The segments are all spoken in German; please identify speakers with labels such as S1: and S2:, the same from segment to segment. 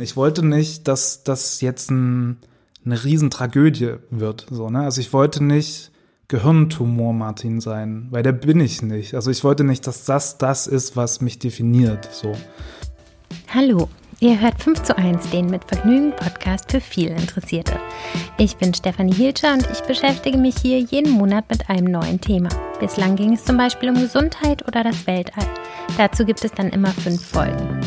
S1: Ich wollte nicht, dass das jetzt ein, eine Riesentragödie wird. So, ne? Also ich wollte nicht Gehirntumor Martin sein, weil der bin ich nicht. Also ich wollte nicht, dass das das ist, was mich definiert. So.
S2: Hallo, ihr hört 5 zu 1, den mit Vergnügen Podcast für viel Interessierte. Ich bin Stefanie Hilscher und ich beschäftige mich hier jeden Monat mit einem neuen Thema. Bislang ging es zum Beispiel um Gesundheit oder das Weltall. Dazu gibt es dann immer fünf Folgen.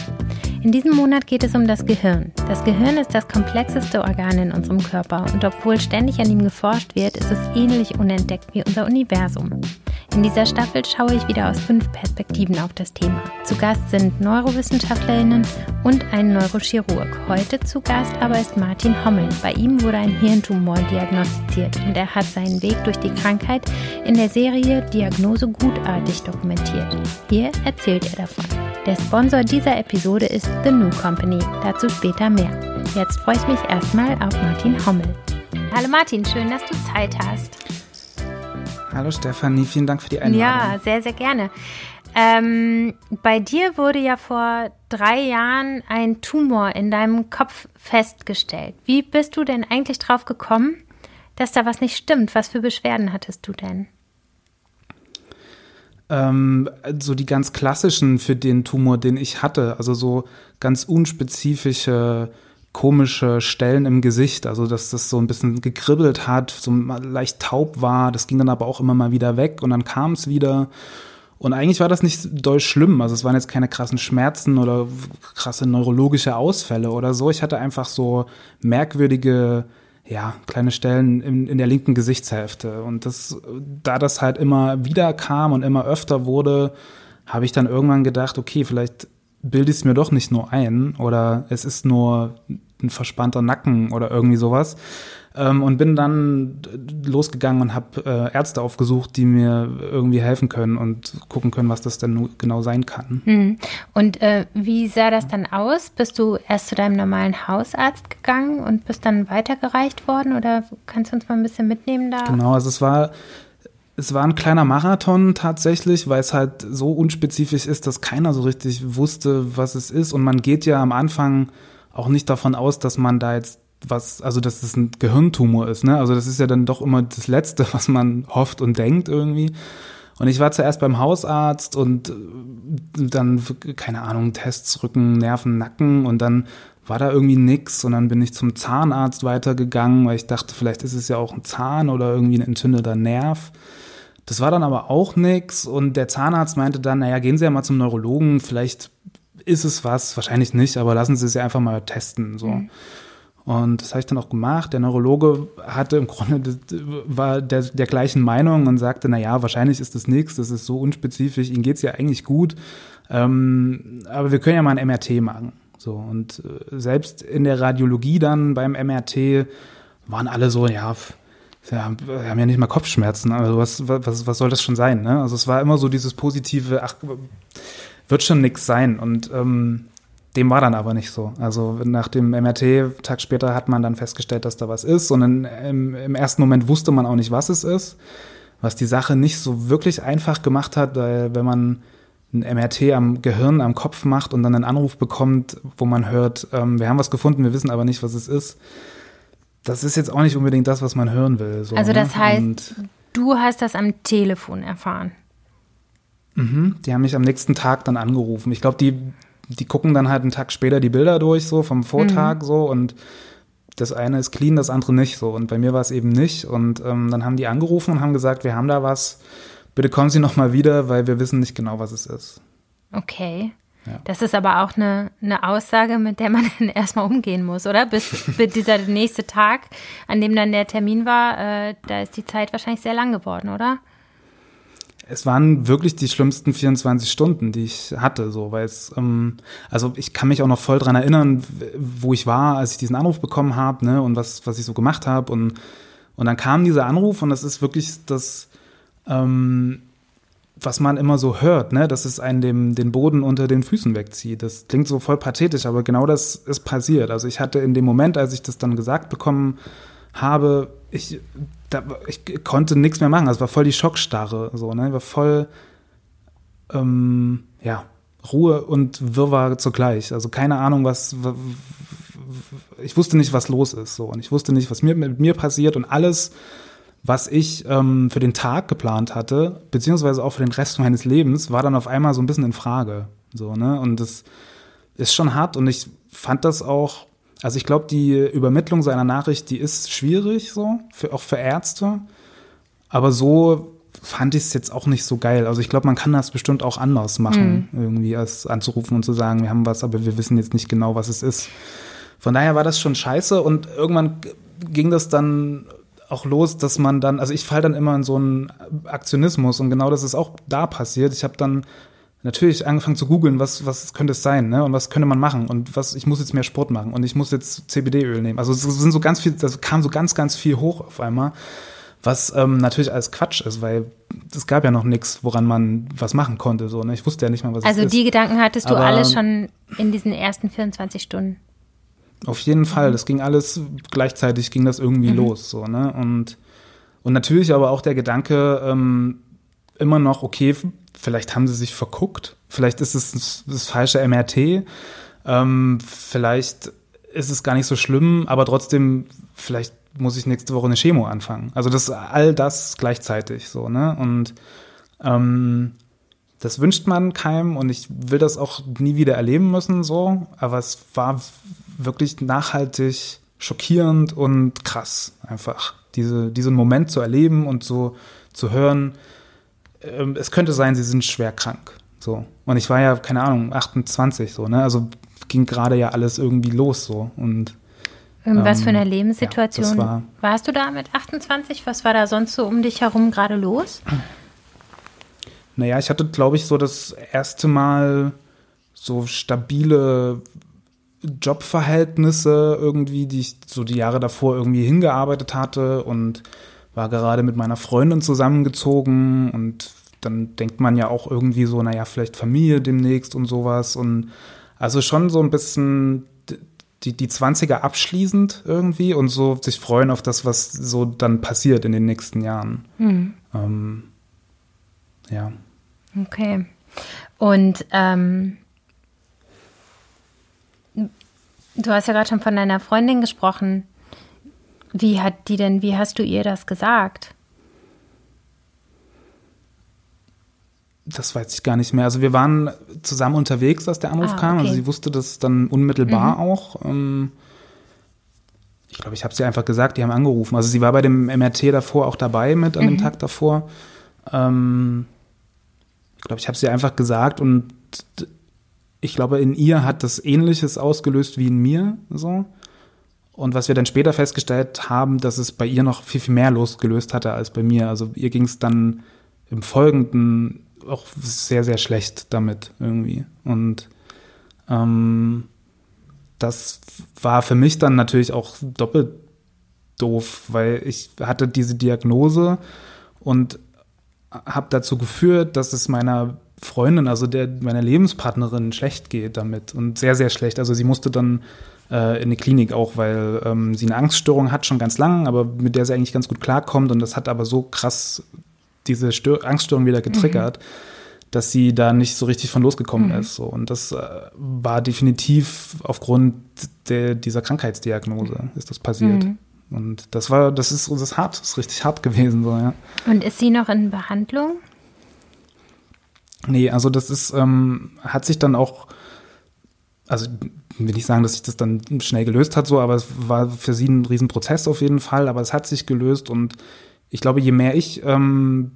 S2: In diesem Monat geht es um das Gehirn. Das Gehirn ist das komplexeste Organ in unserem Körper und obwohl ständig an ihm geforscht wird, ist es ähnlich unentdeckt wie unser Universum. In dieser Staffel schaue ich wieder aus fünf Perspektiven auf das Thema. Zu Gast sind Neurowissenschaftlerinnen und ein Neurochirurg. Heute zu Gast aber ist Martin Hommel. Bei ihm wurde ein Hirntumor diagnostiziert und er hat seinen Weg durch die Krankheit in der Serie Diagnose gutartig dokumentiert. Hier erzählt er davon. Der Sponsor dieser Episode ist The New Company. Dazu später mehr. Jetzt freue ich mich erstmal auf Martin Hommel. Hallo Martin, schön, dass du Zeit hast.
S1: Hallo Stefanie, vielen Dank für die Einladung.
S2: Ja, sehr, sehr gerne. Ähm, bei dir wurde ja vor drei Jahren ein Tumor in deinem Kopf festgestellt. Wie bist du denn eigentlich drauf gekommen, dass da was nicht stimmt? Was für Beschwerden hattest du denn?
S1: Ähm, so die ganz klassischen für den Tumor, den ich hatte, also so ganz unspezifische komische Stellen im Gesicht, also dass das so ein bisschen gekribbelt hat, so leicht taub war, das ging dann aber auch immer mal wieder weg und dann kam es wieder. Und eigentlich war das nicht doll schlimm, also es waren jetzt keine krassen Schmerzen oder krasse neurologische Ausfälle oder so. Ich hatte einfach so merkwürdige ja, kleine Stellen in, in der linken Gesichtshälfte. Und das, da das halt immer wieder kam und immer öfter wurde, habe ich dann irgendwann gedacht, okay, vielleicht bilde ich es mir doch nicht nur ein oder es ist nur ein verspannter Nacken oder irgendwie sowas. Ähm, und bin dann losgegangen und habe äh, Ärzte aufgesucht, die mir irgendwie helfen können und gucken können, was das denn genau sein kann.
S2: Mhm. Und äh, wie sah das dann aus? Bist du erst zu deinem normalen Hausarzt gegangen und bist dann weitergereicht worden oder kannst du uns mal ein bisschen mitnehmen da?
S1: Genau, also es war es war ein kleiner Marathon tatsächlich, weil es halt so unspezifisch ist, dass keiner so richtig wusste, was es ist. Und man geht ja am Anfang auch nicht davon aus, dass man da jetzt was, also dass es ein Gehirntumor ist, ne? Also das ist ja dann doch immer das Letzte, was man hofft und denkt irgendwie. Und ich war zuerst beim Hausarzt und äh, dann, keine Ahnung, Tests, Rücken, Nerven, Nacken und dann war da irgendwie nix und dann bin ich zum Zahnarzt weitergegangen, weil ich dachte, vielleicht ist es ja auch ein Zahn oder irgendwie ein entzündeter Nerv. Das war dann aber auch nix und der Zahnarzt meinte dann, naja, gehen Sie ja mal zum Neurologen, vielleicht ist es was, wahrscheinlich nicht, aber lassen Sie es ja einfach mal testen, so. Mhm. Und das habe ich dann auch gemacht. Der Neurologe hatte im Grunde, war der, der gleichen Meinung und sagte, na ja, wahrscheinlich ist das nichts, das ist so unspezifisch, Ihnen geht's ja eigentlich gut. Ähm, aber wir können ja mal ein MRT machen. So, und äh, selbst in der Radiologie dann beim MRT waren alle so, ja, wir haben ja nicht mal Kopfschmerzen, also was, was, was soll das schon sein? Ne? Also es war immer so dieses positive, ach, wird schon nix sein. Und ähm, dem war dann aber nicht so. Also nach dem MRT, Tag später, hat man dann festgestellt, dass da was ist. Und im, im, ersten Moment wusste man auch nicht, was es ist. Was die Sache nicht so wirklich einfach gemacht hat, weil wenn man ein MRT am Gehirn, am Kopf macht und dann einen Anruf bekommt, wo man hört, ähm, wir haben was gefunden, wir wissen aber nicht, was es ist. Das ist jetzt auch nicht unbedingt das, was man hören will.
S2: So, also das ne? heißt, und du hast das am Telefon erfahren.
S1: Mhm, die haben mich am nächsten Tag dann angerufen. Ich glaube, die die gucken dann halt einen Tag später die Bilder durch, so vom Vortag mhm. so und das eine ist clean, das andere nicht so. Und bei mir war es eben nicht. Und ähm, dann haben die angerufen und haben gesagt, wir haben da was, bitte kommen Sie noch mal wieder, weil wir wissen nicht genau, was es ist.
S2: Okay. Ja. Das ist aber auch eine, eine Aussage, mit der man dann erstmal umgehen muss, oder? Bis, bis dieser nächste Tag, an dem dann der Termin war, äh, da ist die Zeit wahrscheinlich sehr lang geworden, oder?
S1: Es waren wirklich die schlimmsten 24 Stunden, die ich hatte, so, weil es, ähm, also ich kann mich auch noch voll dran erinnern, wo ich war, als ich diesen Anruf bekommen habe, ne, und was, was ich so gemacht habe und, und dann kam dieser Anruf und das ist wirklich das, ähm, was man immer so hört, ne, dass es einen dem, den Boden unter den Füßen wegzieht. Das klingt so voll pathetisch, aber genau das ist passiert. Also ich hatte in dem Moment, als ich das dann gesagt bekommen habe, ich, da, ich konnte nichts mehr machen. Es war voll die Schockstarre, so, ne? War voll, ähm, ja, Ruhe und Wirrwarr zugleich. Also keine Ahnung, was, ich wusste nicht, was los ist, so. Und ich wusste nicht, was mir, mit mir passiert und alles, was ich ähm, für den Tag geplant hatte, beziehungsweise auch für den Rest meines Lebens, war dann auf einmal so ein bisschen in Frage, so, ne? Und das ist schon hart und ich fand das auch, also ich glaube, die Übermittlung seiner Nachricht, die ist schwierig, so, für, auch für Ärzte. Aber so fand ich es jetzt auch nicht so geil. Also ich glaube, man kann das bestimmt auch anders machen, mhm. irgendwie als anzurufen und zu sagen, wir haben was, aber wir wissen jetzt nicht genau, was es ist. Von daher war das schon scheiße und irgendwann ging das dann auch los, dass man dann, also ich falle dann immer in so einen Aktionismus und genau das ist auch da passiert. Ich habe dann natürlich angefangen zu googeln, was, was könnte es sein, ne? Und was könnte man machen? Und was, ich muss jetzt mehr Sport machen und ich muss jetzt CBD-Öl nehmen. Also es sind so ganz viel, das kam so ganz, ganz viel hoch auf einmal. Was ähm, natürlich alles Quatsch ist, weil es gab ja noch nichts, woran man was machen konnte. So, ne? Ich wusste ja nicht mal, was
S2: also
S1: es ist.
S2: Also die Gedanken hattest du Aber alle schon in diesen ersten 24 Stunden?
S1: Auf jeden Fall. Das ging alles gleichzeitig, ging das irgendwie mhm. los. So, ne? und, und natürlich aber auch der Gedanke, ähm, immer noch, okay, vielleicht haben sie sich verguckt, vielleicht ist es das, falsche MRT, ähm, vielleicht ist es gar nicht so schlimm, aber trotzdem, vielleicht muss ich nächste Woche eine Chemo anfangen. Also das all das gleichzeitig so, ne? Und ähm, das wünscht man keinem und ich will das auch nie wieder erleben müssen, so. Aber es war wirklich nachhaltig schockierend und krass, einfach diese, diesen Moment zu erleben und so zu hören. Ähm, es könnte sein, sie sind schwer krank, so. Und ich war ja keine Ahnung 28, so, ne? Also ging gerade ja alles irgendwie los, so und
S2: was für eine ähm, Lebenssituation ja, war, warst du da mit 28? Was war da sonst so um dich herum gerade los?
S1: Naja, ich hatte, glaube ich, so das erste Mal so stabile Jobverhältnisse irgendwie, die ich so die Jahre davor irgendwie hingearbeitet hatte und war gerade mit meiner Freundin zusammengezogen und dann denkt man ja auch irgendwie so, naja, vielleicht Familie demnächst und sowas und also schon so ein bisschen die, die 20er abschließend irgendwie und so sich freuen auf das, was so dann passiert in den nächsten Jahren. Mhm. Ähm, ja.
S2: Okay. Und ähm, du hast ja gerade schon von deiner Freundin gesprochen. Wie hat die denn, wie hast du ihr das gesagt?
S1: das weiß ich gar nicht mehr. Also wir waren zusammen unterwegs, als der Anruf ah, kam. Also sie wusste das dann unmittelbar mhm. auch. Ähm, ich glaube, ich habe sie einfach gesagt, die haben angerufen. Also sie war bei dem MRT davor auch dabei mit an dem mhm. Tag davor. Ähm, ich glaube, ich habe sie einfach gesagt und ich glaube, in ihr hat das Ähnliches ausgelöst wie in mir. So. Und was wir dann später festgestellt haben, dass es bei ihr noch viel, viel mehr losgelöst hatte als bei mir. Also ihr ging es dann im Folgenden auch sehr, sehr schlecht damit irgendwie. Und ähm, das war für mich dann natürlich auch doppelt doof, weil ich hatte diese Diagnose und habe dazu geführt, dass es meiner Freundin, also der meiner Lebenspartnerin, schlecht geht damit und sehr, sehr schlecht. Also sie musste dann äh, in eine Klinik auch, weil ähm, sie eine Angststörung hat schon ganz lang, aber mit der sie eigentlich ganz gut klarkommt und das hat aber so krass diese Stör Angststörung wieder getriggert, mhm. dass sie da nicht so richtig von losgekommen mhm. ist. So. Und das äh, war definitiv aufgrund der, dieser Krankheitsdiagnose ist das passiert. Mhm. Und das war, das ist, das ist hart, das ist richtig hart gewesen. So, ja.
S2: Und ist sie noch in Behandlung?
S1: Nee, also das ist, ähm, hat sich dann auch, also will nicht sagen, dass sich das dann schnell gelöst hat, so, aber es war für sie ein Riesenprozess auf jeden Fall, aber es hat sich gelöst und ich glaube, je mehr ich ähm,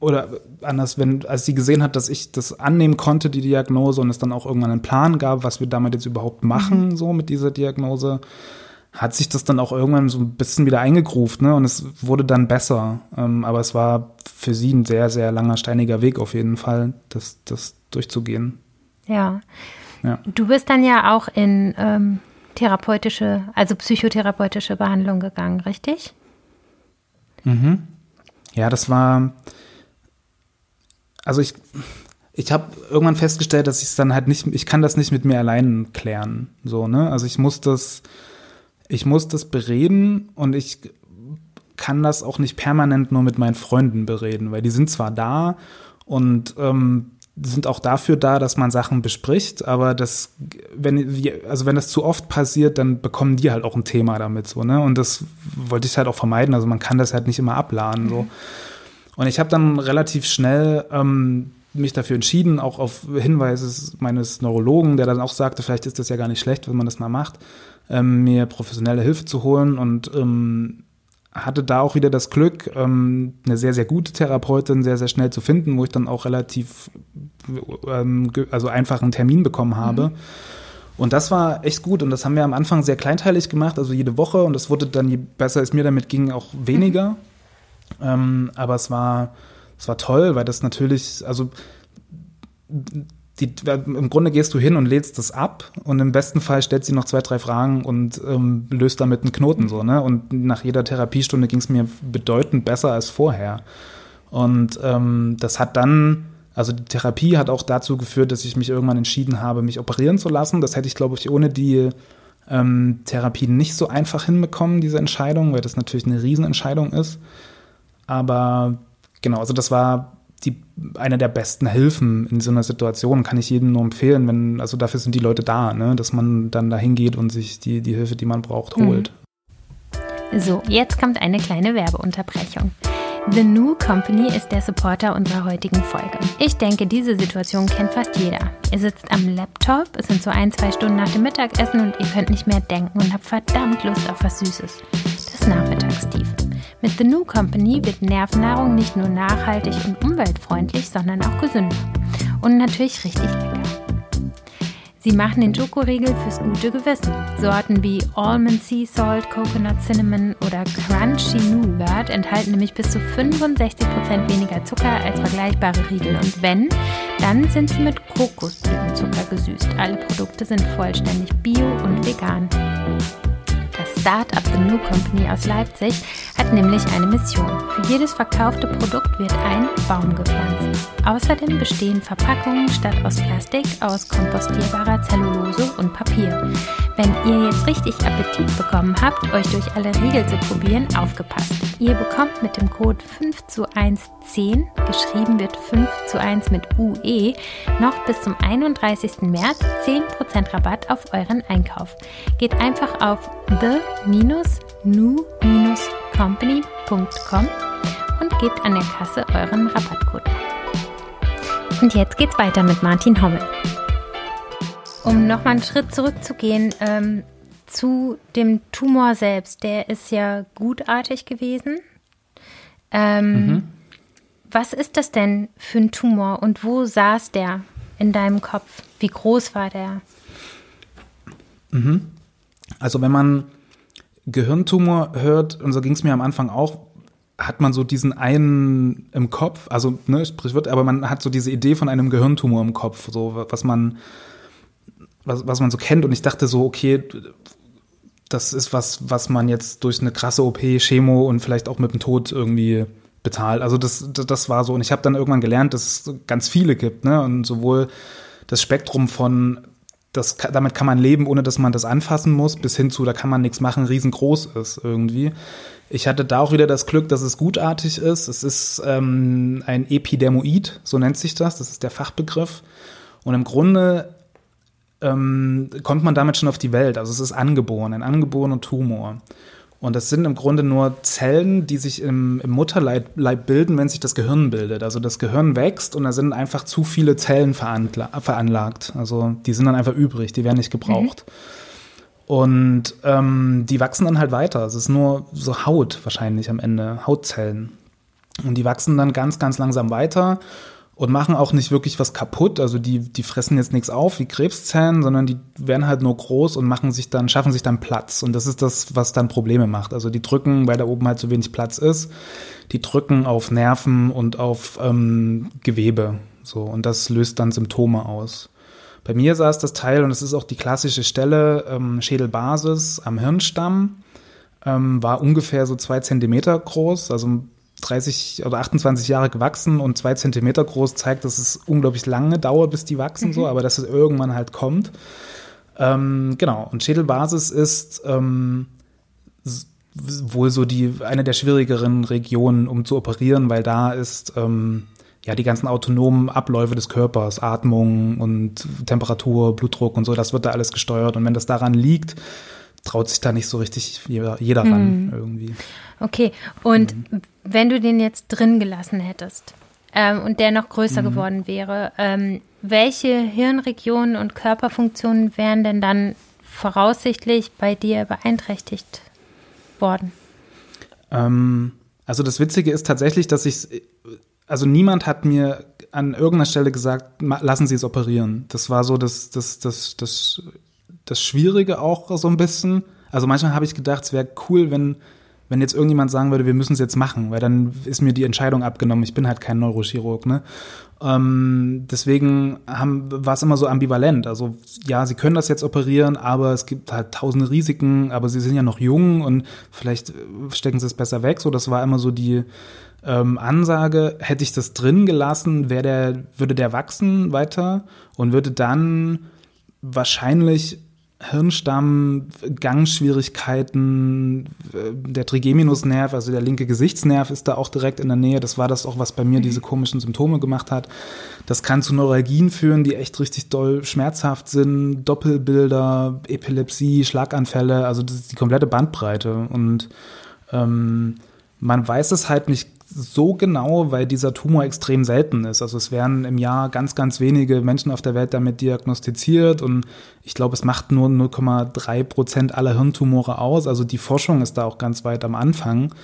S1: oder anders, wenn, als sie gesehen hat, dass ich das annehmen konnte, die Diagnose, und es dann auch irgendwann einen Plan gab, was wir damit jetzt überhaupt machen, mhm. so mit dieser Diagnose, hat sich das dann auch irgendwann so ein bisschen wieder eingegruft, ne? Und es wurde dann besser. Ähm, aber es war für sie ein sehr, sehr langer, steiniger Weg auf jeden Fall, das, das durchzugehen.
S2: Ja. Ja. Du bist dann ja auch in ähm, therapeutische, also psychotherapeutische Behandlung gegangen, richtig?
S1: Mhm. Ja, das war. Also ich, ich habe irgendwann festgestellt, dass ich es dann halt nicht, ich kann das nicht mit mir allein klären. So, ne? Also ich muss das, ich muss das bereden und ich kann das auch nicht permanent nur mit meinen Freunden bereden, weil die sind zwar da und ähm, sind auch dafür da, dass man Sachen bespricht, aber das, wenn, also wenn das zu oft passiert, dann bekommen die halt auch ein Thema damit, so, ne? Und das wollte ich halt auch vermeiden. Also man kann das halt nicht immer abladen, so. Und ich habe dann relativ schnell ähm, mich dafür entschieden, auch auf Hinweise meines Neurologen, der dann auch sagte, vielleicht ist das ja gar nicht schlecht, wenn man das mal macht, ähm, mir professionelle Hilfe zu holen und ähm, hatte da auch wieder das Glück, ähm, eine sehr, sehr gute Therapeutin sehr, sehr schnell zu finden, wo ich dann auch relativ, ähm, also einfach einen Termin bekommen habe. Mhm. Und das war echt gut und das haben wir am Anfang sehr kleinteilig gemacht, also jede Woche und es wurde dann, je besser es mir damit ging, auch weniger. Mhm. Ähm, aber es war, es war toll, weil das natürlich, also die, im Grunde gehst du hin und lädst das ab und im besten Fall stellt sie noch zwei, drei Fragen und ähm, löst damit einen Knoten so, ne? Und nach jeder Therapiestunde ging es mir bedeutend besser als vorher. Und ähm, das hat dann, also die Therapie hat auch dazu geführt, dass ich mich irgendwann entschieden habe, mich operieren zu lassen. Das hätte ich, glaube ich, ohne die ähm, Therapie nicht so einfach hinbekommen, diese Entscheidung, weil das natürlich eine Riesenentscheidung ist. Aber genau, also das war die, eine der besten Hilfen in so einer Situation, kann ich jedem nur empfehlen, wenn, also dafür sind die Leute da, ne, dass man dann da hingeht und sich die, die Hilfe, die man braucht, mhm. holt.
S2: So, jetzt kommt eine kleine Werbeunterbrechung. The New Company ist der Supporter unserer heutigen Folge. Ich denke, diese Situation kennt fast jeder. Ihr sitzt am Laptop, es sind so ein, zwei Stunden nach dem Mittagessen und ihr könnt nicht mehr denken und habt verdammt Lust auf was Süßes. Das Nachmittagstief. Mit The New Company wird Nervennahrung nicht nur nachhaltig und umweltfreundlich, sondern auch gesünder. Und natürlich richtig lecker. Sie machen den Schokoriegel fürs gute Gewissen. Sorten wie Almond Sea Salt, Coconut Cinnamon oder Crunchy Nougat enthalten nämlich bis zu 65% weniger Zucker als vergleichbare Riegel. Und wenn, dann sind sie mit Kokosblütenzucker gesüßt. Alle Produkte sind vollständig bio und vegan. Startup The New Company aus Leipzig hat nämlich eine Mission. Für jedes verkaufte Produkt wird ein Baum gepflanzt. Außerdem bestehen Verpackungen statt aus Plastik aus kompostierbarer Zellulose und Papier. Wenn ihr jetzt richtig Appetit bekommen habt, euch durch alle Riegel zu probieren, aufgepasst. Ihr bekommt mit dem Code 5 zu 1 10, geschrieben wird 5 zu 1 mit UE, noch bis zum 31. März 10% Rabatt auf euren Einkauf. Geht einfach auf the-new-company.com und gebt an der Kasse euren Rabattcode. Und jetzt geht's weiter mit Martin Hommel. Um nochmal einen Schritt zurückzugehen ähm, zu dem Tumor selbst, der ist ja gutartig gewesen. Ähm, mhm. Was ist das denn für ein Tumor und wo saß der in deinem Kopf? Wie groß war der?
S1: Mhm. Also wenn man Gehirntumor hört, und so ging es mir am Anfang auch, hat man so diesen einen im Kopf, also ne, Sprichwort, aber man hat so diese Idee von einem Gehirntumor im Kopf, so was man, was, was man so kennt. Und ich dachte so, okay, das ist was, was man jetzt durch eine krasse OP, Chemo und vielleicht auch mit dem Tod irgendwie bezahlt. Also das, das war so. Und ich habe dann irgendwann gelernt, dass es ganz viele gibt, ne? Und sowohl das Spektrum von das, damit kann man leben, ohne dass man das anfassen muss, bis hin zu, da kann man nichts machen, riesengroß ist irgendwie. Ich hatte da auch wieder das Glück, dass es gutartig ist. Es ist ähm, ein Epidermoid, so nennt sich das, das ist der Fachbegriff. Und im Grunde ähm, kommt man damit schon auf die Welt. Also es ist angeboren, ein angeborener Tumor. Und das sind im Grunde nur Zellen, die sich im, im Mutterleib bilden, wenn sich das Gehirn bildet. Also das Gehirn wächst und da sind einfach zu viele Zellen veranlagt. Also die sind dann einfach übrig, die werden nicht gebraucht. Mhm. Und ähm, die wachsen dann halt weiter. Es ist nur so Haut wahrscheinlich am Ende, Hautzellen. Und die wachsen dann ganz, ganz langsam weiter und machen auch nicht wirklich was kaputt. Also die, die fressen jetzt nichts auf wie Krebszellen, sondern die werden halt nur groß und machen sich dann, schaffen sich dann Platz. Und das ist das, was dann Probleme macht. Also die drücken, weil da oben halt zu wenig Platz ist, die drücken auf Nerven und auf ähm, Gewebe. So, und das löst dann Symptome aus. Bei mir saß das Teil, und es ist auch die klassische Stelle, ähm, Schädelbasis am Hirnstamm, ähm, war ungefähr so zwei Zentimeter groß, also 30 oder 28 Jahre gewachsen und zwei Zentimeter groß, zeigt, dass es unglaublich lange dauert, bis die wachsen, mhm. so, aber dass es irgendwann halt kommt. Ähm, genau, und Schädelbasis ist ähm, wohl so die eine der schwierigeren Regionen, um zu operieren, weil da ist ähm, ja, die ganzen autonomen Abläufe des Körpers, Atmung und Temperatur, Blutdruck und so, das wird da alles gesteuert. Und wenn das daran liegt, traut sich da nicht so richtig jeder, jeder ran mhm. irgendwie.
S2: Okay, und mhm. wenn du den jetzt drin gelassen hättest ähm, und der noch größer mhm. geworden wäre, ähm, welche Hirnregionen und Körperfunktionen wären denn dann voraussichtlich bei dir beeinträchtigt worden?
S1: Ähm, also das Witzige ist tatsächlich, dass ich, also niemand hat mir an irgendeiner Stelle gesagt, lassen Sie es operieren. Das war so das, das, das, das, das Schwierige auch so ein bisschen. Also manchmal habe ich gedacht, es wäre cool, wenn wenn jetzt irgendjemand sagen würde, wir müssen es jetzt machen, weil dann ist mir die Entscheidung abgenommen. Ich bin halt kein Neurochirurg, ne? Ähm, deswegen war es immer so ambivalent. Also ja, sie können das jetzt operieren, aber es gibt halt tausende Risiken, aber sie sind ja noch jung und vielleicht stecken sie es besser weg. So, das war immer so die ähm, Ansage. Hätte ich das drin gelassen, wäre der, würde der wachsen weiter und würde dann wahrscheinlich Hirnstamm, Gangschwierigkeiten, äh, der Trigeminusnerv, also der linke Gesichtsnerv ist da auch direkt in der Nähe. Das war das auch, was bei mir mhm. diese komischen Symptome gemacht hat. Das kann zu Neuralgien führen, die echt richtig doll schmerzhaft sind, Doppelbilder, Epilepsie, Schlaganfälle, also das ist die komplette Bandbreite. Und ähm, man weiß es halt nicht so genau, weil dieser Tumor extrem selten ist. Also es werden im Jahr ganz, ganz wenige Menschen auf der Welt damit diagnostiziert und ich glaube, es macht nur 0,3 Prozent aller Hirntumore aus. Also die Forschung ist da auch ganz weit am Anfang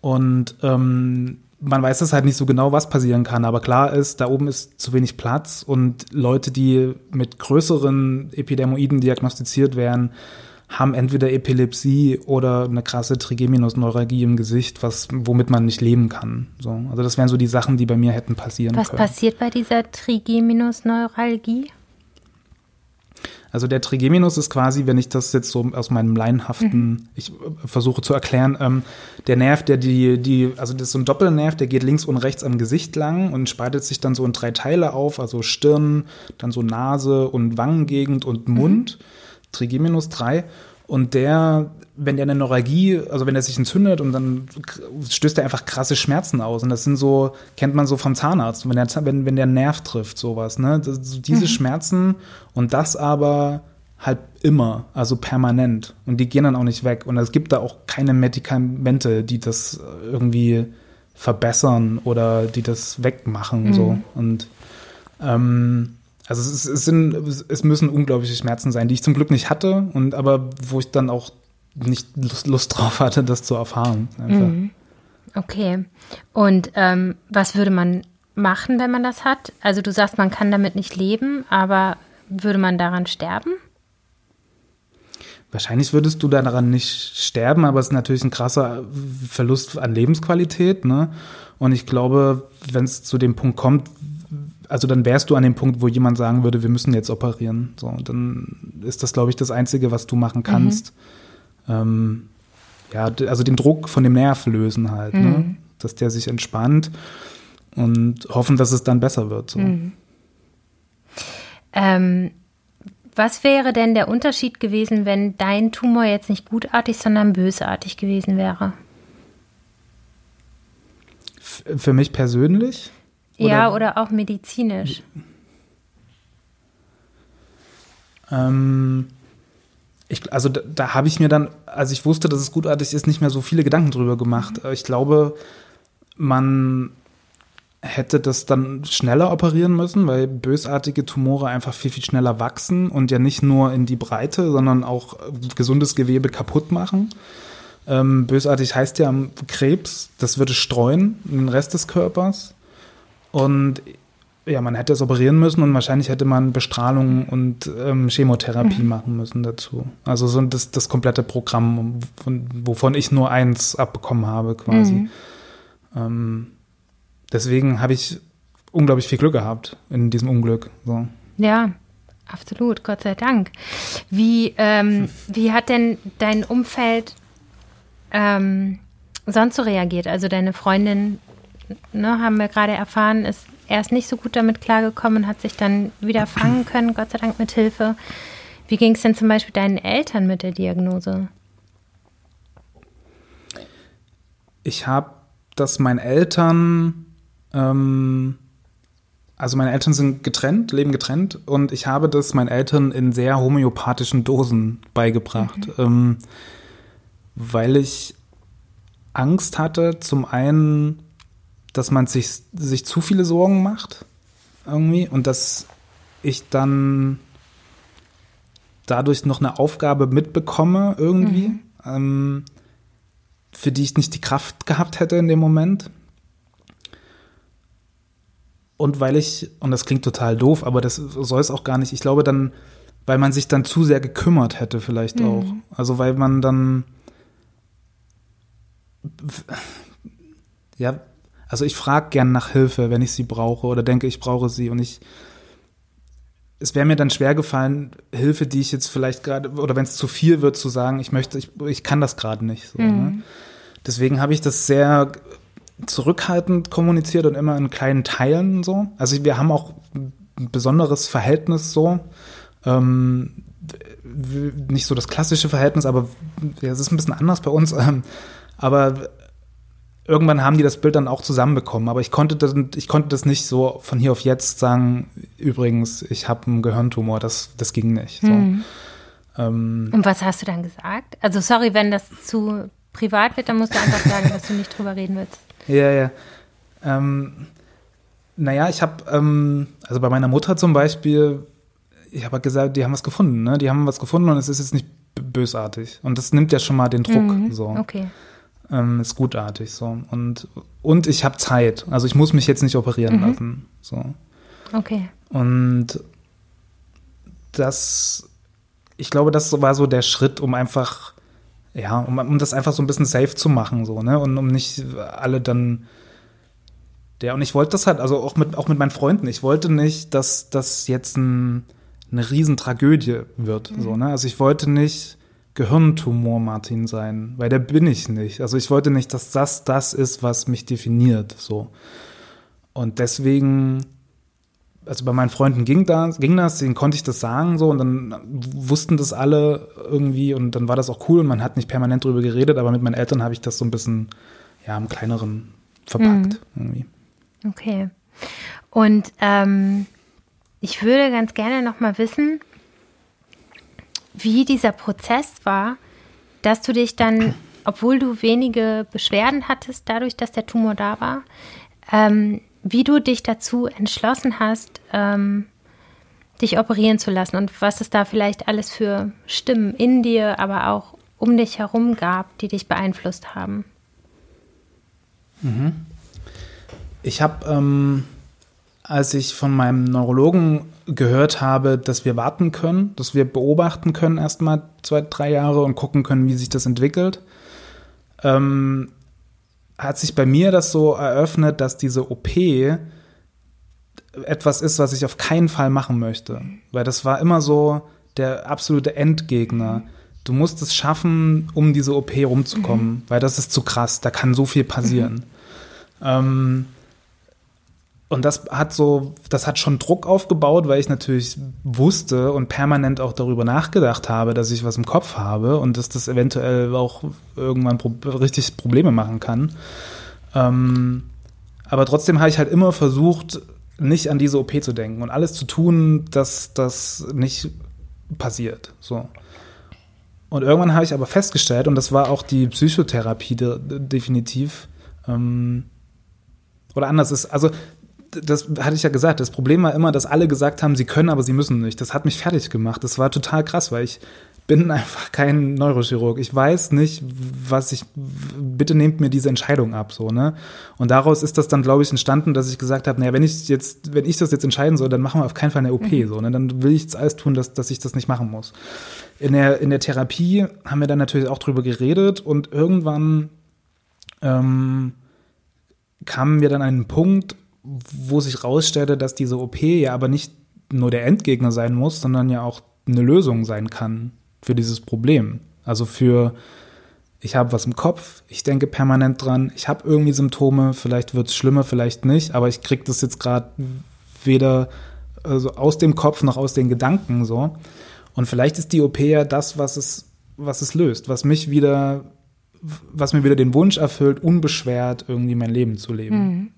S1: und ähm, man weiß es halt nicht so genau, was passieren kann. Aber klar ist, da oben ist zu wenig Platz und Leute, die mit größeren Epidermoiden diagnostiziert werden, haben entweder Epilepsie oder eine krasse Trigeminusneuralgie im Gesicht, was, womit man nicht leben kann. So, also das wären so die Sachen, die bei mir hätten passieren
S2: was
S1: können.
S2: Was passiert bei dieser Trigeminusneuralgie?
S1: Also der Trigeminus ist quasi, wenn ich das jetzt so aus meinem laienhaften, mhm. ich äh, versuche zu erklären, ähm, der Nerv, der die, die, also das ist so ein Doppelnerv, der geht links und rechts am Gesicht lang und spaltet sich dann so in drei Teile auf, also Stirn, dann so Nase und Wangengegend und Mund. Mhm. Trigeminus 3. Und der, wenn der eine Neuralgie, also wenn er sich entzündet und dann stößt er einfach krasse Schmerzen aus. Und das sind so, kennt man so vom Zahnarzt, wenn der, wenn, wenn der Nerv trifft, sowas, ne? Das, diese mhm. Schmerzen und das aber halt immer, also permanent. Und die gehen dann auch nicht weg. Und es gibt da auch keine Medikamente, die das irgendwie verbessern oder die das wegmachen. Mhm. So. Und ähm, also es, ist, es, sind, es müssen unglaubliche Schmerzen sein, die ich zum Glück nicht hatte, und aber wo ich dann auch nicht Lust, Lust drauf hatte, das zu erfahren. Mhm.
S2: Okay. Und ähm, was würde man machen, wenn man das hat? Also du sagst, man kann damit nicht leben, aber würde man daran sterben?
S1: Wahrscheinlich würdest du daran nicht sterben, aber es ist natürlich ein krasser Verlust an Lebensqualität. Ne? Und ich glaube, wenn es zu dem Punkt kommt, also dann wärst du an dem Punkt, wo jemand sagen würde, wir müssen jetzt operieren. So, dann ist das, glaube ich, das Einzige, was du machen kannst. Mhm. Ähm, ja, also den Druck von dem Nerv lösen halt, ne? mhm. ne? dass der sich entspannt und hoffen, dass es dann besser wird. So. Mhm.
S2: Ähm, was wäre denn der Unterschied gewesen, wenn dein Tumor jetzt nicht gutartig, sondern bösartig gewesen wäre?
S1: für mich persönlich?
S2: Oder ja, oder auch medizinisch.
S1: Ähm, ich, also da, da habe ich mir dann, als ich wusste, dass es gutartig ist, nicht mehr so viele Gedanken drüber gemacht. Mhm. Ich glaube, man hätte das dann schneller operieren müssen, weil bösartige Tumore einfach viel, viel schneller wachsen und ja nicht nur in die Breite, sondern auch gesundes Gewebe kaputt machen. Ähm, bösartig heißt ja Krebs, das würde streuen in den Rest des Körpers. Und ja, man hätte es operieren müssen und wahrscheinlich hätte man Bestrahlung und ähm, Chemotherapie mhm. machen müssen dazu. Also so das, das komplette Programm, von, wovon ich nur eins abbekommen habe quasi. Mhm. Ähm, deswegen habe ich unglaublich viel Glück gehabt in diesem Unglück. So.
S2: Ja, absolut, Gott sei Dank. Wie, ähm, wie hat denn dein Umfeld ähm, sonst so reagiert? Also deine Freundin ne, haben wir gerade erfahren, ist erst nicht so gut damit klargekommen und hat sich dann wieder fangen können, Gott sei Dank mit Hilfe. Wie ging es denn zum Beispiel deinen Eltern mit der Diagnose?
S1: Ich habe das meinen Eltern ähm, also meine Eltern sind getrennt, leben getrennt und ich habe das meinen Eltern in sehr homöopathischen Dosen beigebracht, mhm. ähm, weil ich Angst hatte, zum einen, dass man sich, sich zu viele Sorgen macht irgendwie und dass ich dann dadurch noch eine Aufgabe mitbekomme irgendwie, mhm. ähm, für die ich nicht die Kraft gehabt hätte in dem Moment. Und weil ich, und das klingt total doof, aber das soll es auch gar nicht, ich glaube dann, weil man sich dann zu sehr gekümmert hätte vielleicht mhm. auch. Also weil man dann, ja, also ich frage gern nach Hilfe, wenn ich sie brauche oder denke, ich brauche sie und ich, es wäre mir dann schwer gefallen, Hilfe, die ich jetzt vielleicht gerade, oder wenn es zu viel wird, zu sagen, ich möchte, ich, ich kann das gerade nicht. So, ne? mhm. ne? Deswegen habe ich das sehr zurückhaltend kommuniziert und immer in kleinen Teilen so. Also wir haben auch ein besonderes Verhältnis so. Ähm, nicht so das klassische Verhältnis, aber ja, es ist ein bisschen anders bei uns. Ähm, aber irgendwann haben die das Bild dann auch zusammenbekommen. Aber ich konnte das, ich konnte das nicht so von hier auf jetzt sagen, übrigens, ich habe einen Gehirntumor, das, das ging nicht. So. Mhm.
S2: Ähm, Und was hast du dann gesagt? Also sorry, wenn das zu privat wird, dann musst du einfach sagen, dass du nicht drüber reden willst.
S1: Ja, ja. Ähm, naja, ich habe, ähm, also bei meiner Mutter zum Beispiel, ich habe halt gesagt, die haben was gefunden, ne? Die haben was gefunden und es ist jetzt nicht bösartig. Und das nimmt ja schon mal den Druck. Mhm, so.
S2: Okay.
S1: Ähm, ist gutartig so. Und, und ich habe Zeit. Also ich muss mich jetzt nicht operieren mhm. lassen. So.
S2: Okay.
S1: Und das, ich glaube, das war so der Schritt, um einfach ja, um, um das einfach so ein bisschen safe zu machen, so, ne? Und um nicht alle dann. Ja, und ich wollte das halt, also auch mit, auch mit meinen Freunden, ich wollte nicht, dass das jetzt ein, eine Riesentragödie wird. Mhm. So, ne? Also ich wollte nicht Gehirntumor Martin sein, weil der bin ich nicht. Also ich wollte nicht, dass das das ist, was mich definiert. So. Und deswegen also bei meinen Freunden ging das, ging das, denen konnte ich das sagen so und dann wussten das alle irgendwie und dann war das auch cool und man hat nicht permanent drüber geredet, aber mit meinen Eltern habe ich das so ein bisschen, ja, im kleineren verpackt mhm. irgendwie.
S2: Okay. Und ähm, ich würde ganz gerne noch mal wissen, wie dieser Prozess war, dass du dich dann, obwohl du wenige Beschwerden hattest, dadurch, dass der Tumor da war, ähm, wie du dich dazu entschlossen hast, ähm, dich operieren zu lassen und was es da vielleicht alles für Stimmen in dir, aber auch um dich herum gab, die dich beeinflusst haben.
S1: Mhm. Ich habe, ähm, als ich von meinem Neurologen gehört habe, dass wir warten können, dass wir beobachten können erstmal zwei, drei Jahre und gucken können, wie sich das entwickelt, ähm, hat sich bei mir das so eröffnet, dass diese OP etwas ist, was ich auf keinen Fall machen möchte. Weil das war immer so der absolute Endgegner. Du musst es schaffen, um diese OP rumzukommen, mhm. weil das ist zu krass, da kann so viel passieren. Mhm. Ähm, und das hat so, das hat schon Druck aufgebaut, weil ich natürlich wusste und permanent auch darüber nachgedacht habe, dass ich was im Kopf habe und dass das eventuell auch irgendwann pro richtig Probleme machen kann. Ähm, aber trotzdem habe ich halt immer versucht, nicht an diese OP zu denken und alles zu tun, dass das nicht passiert. So. Und irgendwann habe ich aber festgestellt, und das war auch die Psychotherapie de definitiv, ähm, oder anders ist, also das hatte ich ja gesagt, das Problem war immer, dass alle gesagt haben, sie können, aber sie müssen nicht. Das hat mich fertig gemacht. Das war total krass, weil ich bin einfach kein Neurochirurg. Ich weiß nicht, was ich, bitte nehmt mir diese Entscheidung ab, so, ne? Und daraus ist das dann, glaube ich, entstanden, dass ich gesagt habe, naja, wenn ich jetzt, wenn ich das jetzt entscheiden soll, dann machen wir auf keinen Fall eine OP, mhm. so, ne? Dann will ich jetzt alles tun, dass, dass ich das nicht machen muss. In der, in der Therapie haben wir dann natürlich auch drüber geredet und irgendwann, ähm, kamen wir dann an einen Punkt, wo sich rausstellte, dass diese OP ja aber nicht nur der Endgegner sein muss, sondern ja auch eine Lösung sein kann für dieses Problem. Also für, ich habe was im Kopf, ich denke permanent dran, ich habe irgendwie Symptome, vielleicht wird es schlimmer, vielleicht nicht, aber ich kriege das jetzt gerade weder also aus dem Kopf noch aus den Gedanken so. Und vielleicht ist die OP ja das, was es, was es löst, was mich wieder, was mir wieder den Wunsch erfüllt, unbeschwert irgendwie mein Leben zu leben. Mhm.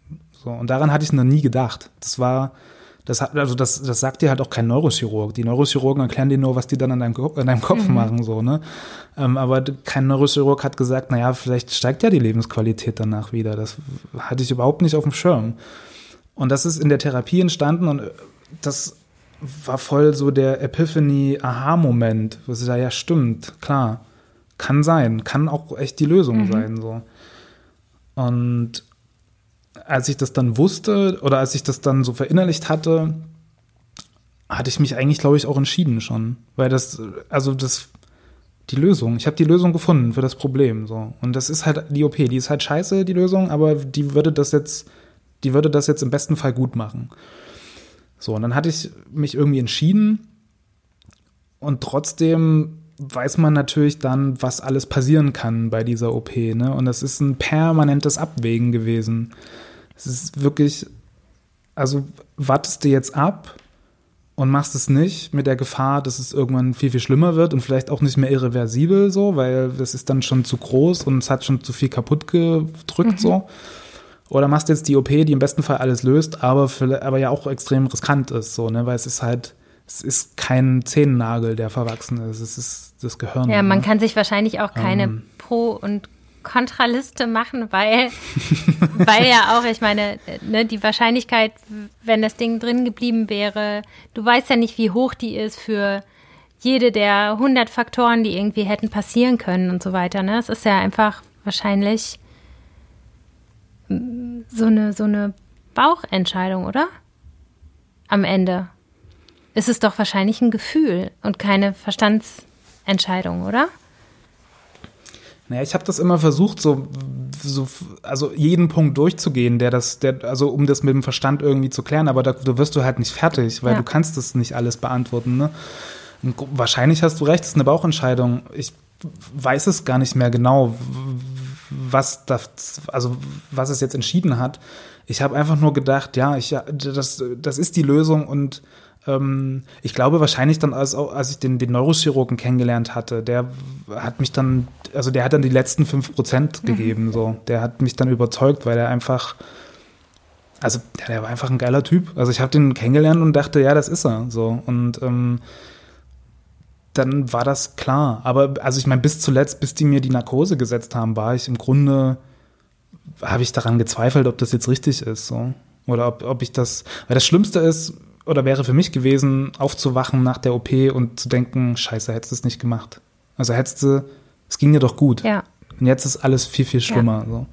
S1: So, und daran hatte ich noch nie gedacht. Das war, das hat, also das, das sagt dir halt auch kein Neurochirurg. Die Neurochirurgen erklären dir nur, was die dann an deinem, an deinem Kopf mhm. machen, so, ne? Ähm, aber kein Neurochirurg hat gesagt, naja, vielleicht steigt ja die Lebensqualität danach wieder. Das hatte ich überhaupt nicht auf dem Schirm. Und das ist in der Therapie entstanden und das war voll so der Epiphany-Aha-Moment, wo sie da ja stimmt, klar. Kann sein, kann auch echt die Lösung mhm. sein, so. Und als ich das dann wusste oder als ich das dann so verinnerlicht hatte, hatte ich mich eigentlich, glaube ich, auch entschieden schon. Weil das, also das, die Lösung, ich habe die Lösung gefunden für das Problem. So. Und das ist halt die OP, die ist halt scheiße, die Lösung, aber die würde das jetzt, die würde das jetzt im besten Fall gut machen. So, und dann hatte ich mich irgendwie entschieden und trotzdem weiß man natürlich dann, was alles passieren kann bei dieser OP. Ne? Und das ist ein permanentes Abwägen gewesen. Es ist wirklich, also wartest du jetzt ab und machst es nicht mit der Gefahr, dass es irgendwann viel, viel schlimmer wird und vielleicht auch nicht mehr irreversibel so, weil das ist dann schon zu groß und es hat schon zu viel kaputt gedrückt mhm. so. Oder machst jetzt die OP, die im besten Fall alles löst, aber, für, aber ja auch extrem riskant ist, so, ne, weil es ist halt, es ist kein Zehennagel, der verwachsen ist. Es ist das Gehirn.
S2: Ja, man ne? kann sich wahrscheinlich auch keine ähm, Pro- und Kontraliste machen, weil, weil ja auch, ich meine, ne, die Wahrscheinlichkeit, wenn das Ding drin geblieben wäre, du weißt ja nicht, wie hoch die ist für jede der 100 Faktoren, die irgendwie hätten passieren können und so weiter. Ne? Es ist ja einfach wahrscheinlich so eine, so eine Bauchentscheidung, oder? Am Ende. Ist es doch wahrscheinlich ein Gefühl und keine Verstandsentscheidung, oder?
S1: Naja, ich habe das immer versucht, so, so, also jeden Punkt durchzugehen, der das, der, also um das mit dem Verstand irgendwie zu klären, aber da, da wirst du halt nicht fertig, weil ja. du kannst das nicht alles beantworten. Ne? wahrscheinlich hast du recht, es ist eine Bauchentscheidung. Ich weiß es gar nicht mehr genau, was das, also was es jetzt entschieden hat. Ich habe einfach nur gedacht, ja, ich, das, das ist die Lösung und ich glaube wahrscheinlich dann, als, als ich den, den Neurochirurgen kennengelernt hatte, der hat mich dann, also der hat dann die letzten fünf Prozent mhm. gegeben, mhm. so. Der hat mich dann überzeugt, weil er einfach, also der, der war einfach ein geiler Typ. Also ich habe den kennengelernt und dachte, ja, das ist er, so. Und ähm, dann war das klar. Aber also ich meine, bis zuletzt, bis die mir die Narkose gesetzt haben, war ich im Grunde, habe ich daran gezweifelt, ob das jetzt richtig ist, so. Oder ob, ob ich das, weil das Schlimmste ist, oder wäre für mich gewesen, aufzuwachen nach der OP und zu denken, scheiße, hättest du es nicht gemacht. Also hättest du, es ging dir doch gut.
S2: Ja.
S1: Und jetzt ist alles viel, viel schlimmer. Ja. So.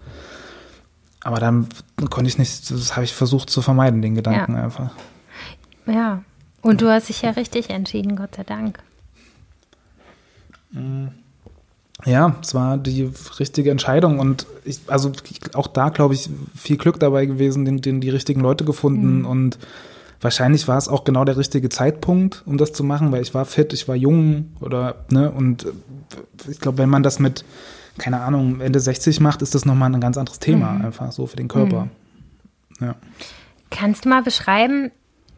S1: Aber dann konnte ich nicht, das habe ich versucht zu vermeiden, den Gedanken ja. einfach.
S2: Ja. Und du hast dich ja richtig entschieden, Gott sei Dank.
S1: Mm. Ja, es war die richtige Entscheidung und ich, also auch da glaube ich viel Glück dabei gewesen, den, den die richtigen Leute gefunden mhm. und wahrscheinlich war es auch genau der richtige Zeitpunkt, um das zu machen, weil ich war fit, ich war jung oder, ne, und ich glaube, wenn man das mit, keine Ahnung, Ende 60 macht, ist das nochmal ein ganz anderes Thema, mhm. einfach so für den Körper. Mhm. Ja.
S2: Kannst du mal beschreiben,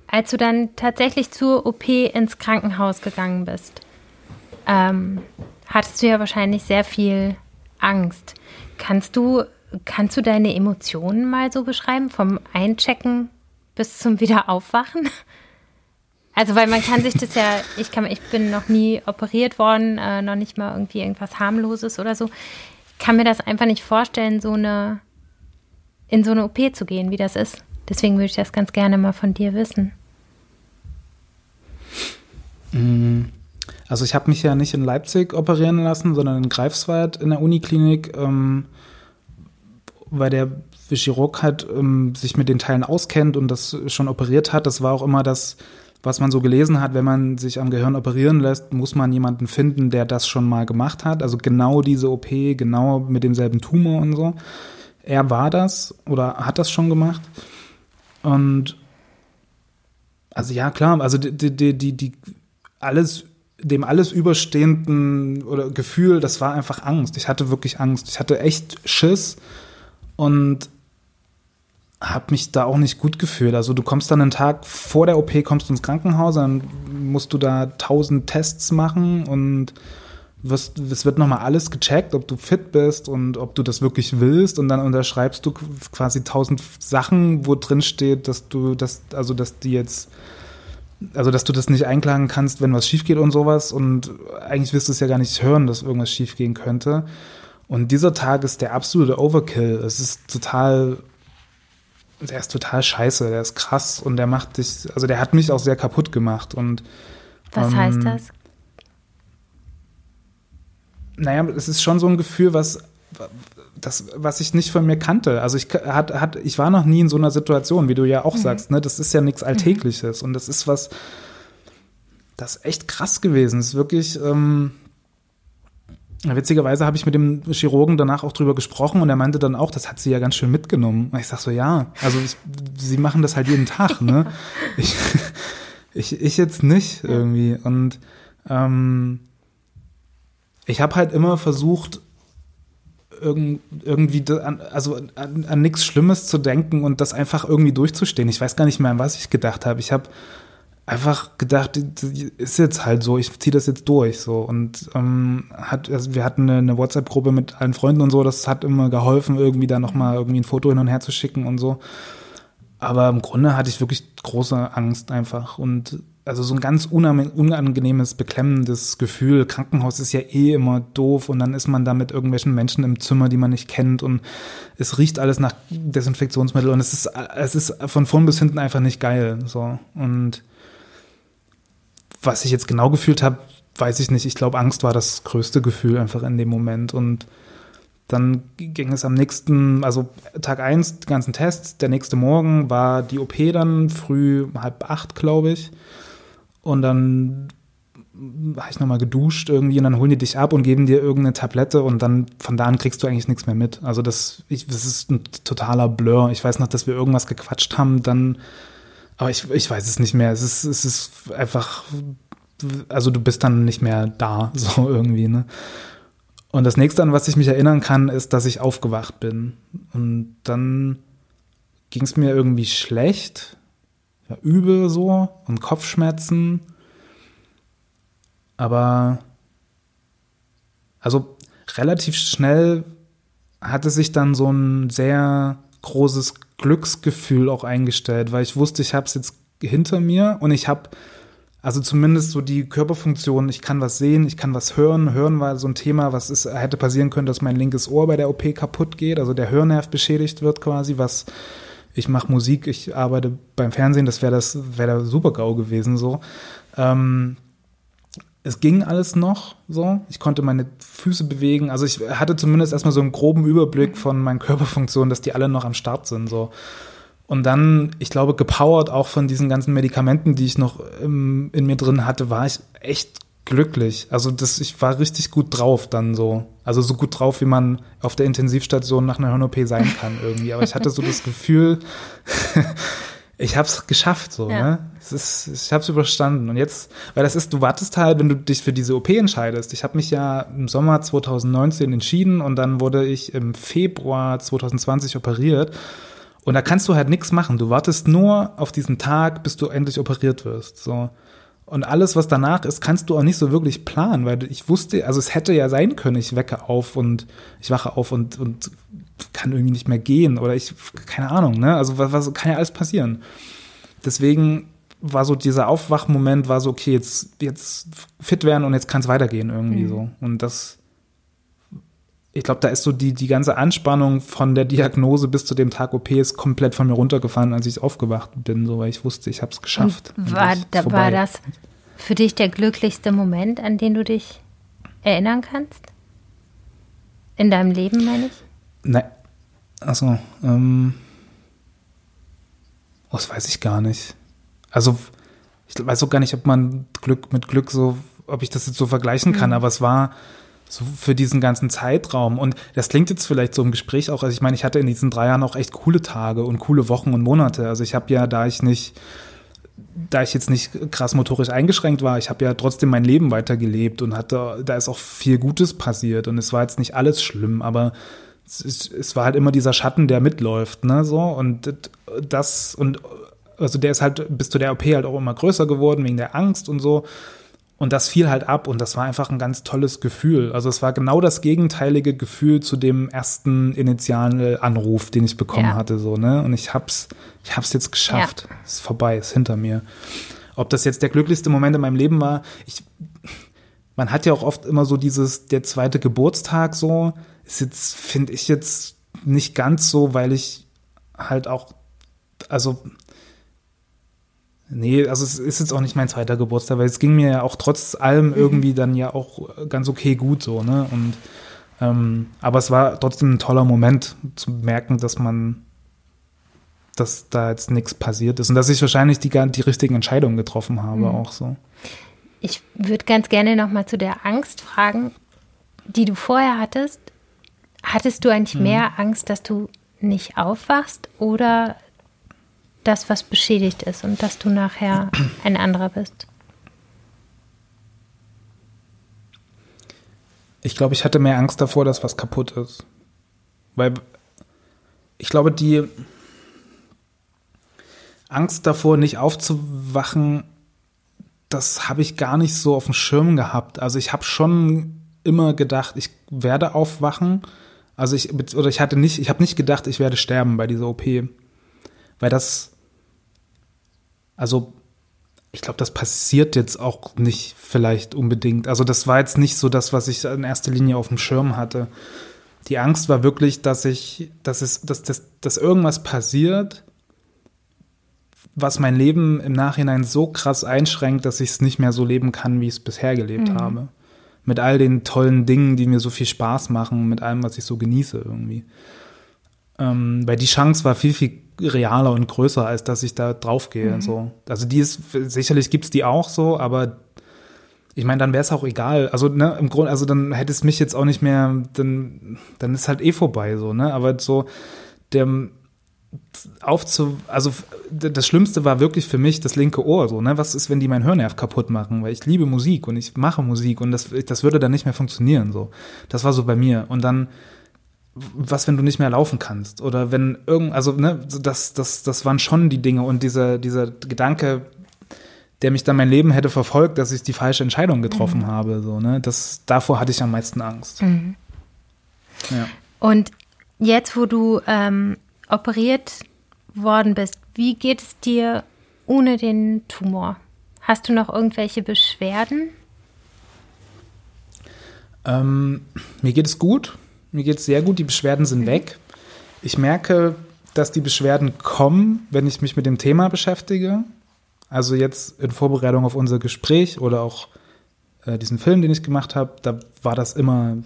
S2: als du dann tatsächlich zur OP ins Krankenhaus gegangen bist, ähm, hattest du ja wahrscheinlich sehr viel Angst. Kannst du, kannst du deine Emotionen mal so beschreiben, vom Einchecken bis zum Wiederaufwachen? Also, weil man kann sich das ja, ich kann, ich bin noch nie operiert worden, äh, noch nicht mal irgendwie irgendwas harmloses oder so. Ich kann mir das einfach nicht vorstellen, so eine, in so eine OP zu gehen, wie das ist. Deswegen würde ich das ganz gerne mal von dir wissen.
S1: Mm, also ich habe mich ja nicht in Leipzig operieren lassen, sondern in Greifswald in der Uniklinik, ähm, weil der Chirurg halt ähm, sich mit den Teilen auskennt und das schon operiert hat. Das war auch immer das, was man so gelesen hat, wenn man sich am Gehirn operieren lässt, muss man jemanden finden, der das schon mal gemacht hat. Also genau diese OP, genau mit demselben Tumor und so. Er war das oder hat das schon gemacht. Und also ja, klar, also die, die, die, die alles, dem alles überstehenden oder Gefühl, das war einfach Angst. Ich hatte wirklich Angst. Ich hatte echt Schiss und habe mich da auch nicht gut gefühlt. Also du kommst dann einen Tag vor der OP, kommst ins Krankenhaus, dann musst du da tausend Tests machen und wirst, es wird nochmal alles gecheckt, ob du fit bist und ob du das wirklich willst und dann unterschreibst du quasi tausend Sachen, wo drin steht, dass du das, also dass die jetzt, also dass du das nicht einklagen kannst, wenn was schief geht und sowas und eigentlich wirst du es ja gar nicht hören, dass irgendwas schief gehen könnte. Und dieser Tag ist der absolute Overkill. Es ist total, der ist total scheiße, der ist krass und der macht dich, also der hat mich auch sehr kaputt gemacht und
S2: was ähm, heißt das?
S1: naja, es ist schon so ein Gefühl, was, das, was ich nicht von mir kannte. Also ich, hat, hat, ich war noch nie in so einer Situation, wie du ja auch mhm. sagst. Ne? Das ist ja nichts mhm. Alltägliches. Mhm. Und das ist was, das ist echt krass gewesen. Es ist wirklich, ähm, witzigerweise habe ich mit dem Chirurgen danach auch drüber gesprochen und er meinte dann auch, das hat sie ja ganz schön mitgenommen. Und ich sag so, ja, also ich, sie machen das halt jeden Tag, ne? ich, ich, ich jetzt nicht irgendwie. Und ähm, ich habe halt immer versucht, irgendwie, an, also an, an nichts Schlimmes zu denken und das einfach irgendwie durchzustehen. Ich weiß gar nicht mehr, an was ich gedacht habe. Ich habe einfach gedacht, ist jetzt halt so, ich ziehe das jetzt durch so und ähm, hat, also wir hatten eine, eine WhatsApp-Gruppe mit allen Freunden und so, das hat immer geholfen, irgendwie da nochmal irgendwie ein Foto hin und her zu schicken und so. Aber im Grunde hatte ich wirklich große Angst einfach und also so ein ganz unangenehmes, beklemmendes Gefühl. Krankenhaus ist ja eh immer doof und dann ist man da mit irgendwelchen Menschen im Zimmer, die man nicht kennt und es riecht alles nach Desinfektionsmittel und es ist, es ist von vorn bis hinten einfach nicht geil. So. Und was ich jetzt genau gefühlt habe, weiß ich nicht. Ich glaube, Angst war das größte Gefühl einfach in dem Moment und dann ging es am nächsten, also Tag eins die ganzen Tests. Der nächste Morgen war die OP dann früh halb acht, glaube ich. Und dann habe ich nochmal geduscht irgendwie und dann holen die dich ab und geben dir irgendeine Tablette und dann von da an kriegst du eigentlich nichts mehr mit. Also das, ich, das ist ein totaler Blur. Ich weiß noch, dass wir irgendwas gequatscht haben, dann, aber ich, ich weiß es nicht mehr. Es ist, es ist einfach, also du bist dann nicht mehr da, so irgendwie, ne? Und das nächste, an was ich mich erinnern kann, ist, dass ich aufgewacht bin. Und dann ging es mir irgendwie schlecht ja, übel so und Kopfschmerzen. Aber also relativ schnell hatte sich dann so ein sehr großes Glücksgefühl auch eingestellt, weil ich wusste, ich habe es jetzt hinter mir und ich habe also zumindest so die Körperfunktion, ich kann was sehen, ich kann was hören. Hören war so ein Thema, was ist, hätte passieren können, dass mein linkes Ohr bei der OP kaputt geht, also der Hörnerv beschädigt wird quasi, was ich mache Musik, ich arbeite beim Fernsehen, das wäre das, wäre der Super-GAU gewesen so. Ähm, es ging alles noch so. Ich konnte meine Füße bewegen. Also ich hatte zumindest erstmal so einen groben Überblick von meinen Körperfunktionen, dass die alle noch am Start sind. So. Und dann, ich glaube, gepowert auch von diesen ganzen Medikamenten, die ich noch im, in mir drin hatte, war ich echt glücklich. Also das, ich war richtig gut drauf dann so. Also so gut drauf, wie man auf der Intensivstation nach einer Hirn-OP sein kann irgendwie. Aber ich hatte so das Gefühl, ich hab's geschafft so, ja. ne? Es ist, ich hab's überstanden. Und jetzt, weil das ist, du wartest halt, wenn du dich für diese OP entscheidest. Ich habe mich ja im Sommer 2019 entschieden und dann wurde ich im Februar 2020 operiert. Und da kannst du halt nichts machen. Du wartest nur auf diesen Tag, bis du endlich operiert wirst. So. Und alles, was danach ist, kannst du auch nicht so wirklich planen, weil ich wusste, also es hätte ja sein können, ich wecke auf und ich wache auf und, und kann irgendwie nicht mehr gehen oder ich, keine Ahnung, ne? Also was, was kann ja alles passieren. Deswegen war so dieser Aufwachmoment, war so, okay, jetzt, jetzt fit werden und jetzt kann es weitergehen irgendwie mhm. so. Und das, ich glaube, da ist so die, die ganze Anspannung von der Diagnose bis zu dem Tag OP ist komplett von mir runtergefallen, als ich aufgewacht bin, so weil ich wusste, ich habe es geschafft.
S2: war, da, war das für dich der glücklichste Moment, an den du dich erinnern kannst? In deinem Leben, meine ich?
S1: Nein. Achso, ähm. Oh, das weiß ich gar nicht. Also, ich weiß auch gar nicht, ob man Glück mit Glück so, ob ich das jetzt so vergleichen kann, mhm. aber es war so für diesen ganzen Zeitraum. Und das klingt jetzt vielleicht so im Gespräch auch, also ich meine, ich hatte in diesen drei Jahren auch echt coole Tage und coole Wochen und Monate. Also ich habe ja, da ich nicht, da ich jetzt nicht krass motorisch eingeschränkt war, ich habe ja trotzdem mein Leben weitergelebt und hatte, da ist auch viel Gutes passiert und es war jetzt nicht alles schlimm, aber es, es war halt immer dieser Schatten, der mitläuft, ne, so und das und also der ist halt bis zu der OP halt auch immer größer geworden wegen der Angst und so und das fiel halt ab und das war einfach ein ganz tolles Gefühl. Also es war genau das gegenteilige Gefühl zu dem ersten initialen Anruf, den ich bekommen ja. hatte, so, ne? Und ich hab's, ich hab's jetzt geschafft. Ja. Ist vorbei, ist hinter mir. Ob das jetzt der glücklichste Moment in meinem Leben war, ich, man hat ja auch oft immer so dieses, der zweite Geburtstag so, ist jetzt, finde ich jetzt nicht ganz so, weil ich halt auch, also Nee, also es ist jetzt auch nicht mein zweiter Geburtstag, weil es ging mir ja auch trotz allem mhm. irgendwie dann ja auch ganz okay gut so, ne? Und ähm, aber es war trotzdem ein toller Moment zu merken, dass man, dass da jetzt nichts passiert ist und dass ich wahrscheinlich die, die richtigen Entscheidungen getroffen habe, mhm. auch so.
S2: Ich würde ganz gerne nochmal zu der Angst fragen, die du vorher hattest. Hattest du eigentlich mhm. mehr Angst, dass du nicht aufwachst oder das, was beschädigt ist und dass du nachher ein anderer bist?
S1: Ich glaube, ich hatte mehr Angst davor, dass was kaputt ist. Weil ich glaube, die Angst davor, nicht aufzuwachen, das habe ich gar nicht so auf dem Schirm gehabt. Also ich habe schon immer gedacht, ich werde aufwachen. Also ich oder ich hatte nicht, ich habe nicht gedacht, ich werde sterben bei dieser OP, weil das also ich glaube, das passiert jetzt auch nicht vielleicht unbedingt. Also das war jetzt nicht so das, was ich in erster Linie auf dem Schirm hatte. Die Angst war wirklich, dass ich, dass es, dass, dass, dass irgendwas passiert, was mein Leben im Nachhinein so krass einschränkt, dass ich es nicht mehr so leben kann, wie ich es bisher gelebt mhm. habe. Mit all den tollen Dingen, die mir so viel Spaß machen, mit allem, was ich so genieße irgendwie. Ähm, weil die Chance war viel, viel realer und größer, als dass ich da draufgehe. Mhm. So. Also die ist, sicherlich gibt's die auch so, aber ich meine, dann wäre es auch egal. Also, ne, im Grunde, also dann hätte es mich jetzt auch nicht mehr, dann, dann ist halt eh vorbei, so, ne? Aber so, der aufzu, also das Schlimmste war wirklich für mich das linke Ohr, so, ne? Was ist, wenn die mein Hörnerv kaputt machen? Weil ich liebe Musik und ich mache Musik und das, das würde dann nicht mehr funktionieren, so. Das war so bei mir. Und dann, was, wenn du nicht mehr laufen kannst? Oder wenn irgend, also, ne, das, das, das waren schon die Dinge und dieser, dieser Gedanke, der mich dann mein Leben hätte verfolgt, dass ich die falsche Entscheidung getroffen mhm. habe, so, ne, das, davor hatte ich am meisten Angst. Mhm.
S2: Ja. Und jetzt, wo du ähm, operiert worden bist, wie geht es dir ohne den Tumor? Hast du noch irgendwelche Beschwerden?
S1: Ähm, mir geht es gut. Mir geht es sehr gut, die Beschwerden sind mhm. weg. Ich merke, dass die Beschwerden kommen, wenn ich mich mit dem Thema beschäftige. Also jetzt in Vorbereitung auf unser Gespräch oder auch äh, diesen Film, den ich gemacht habe, da war das immer,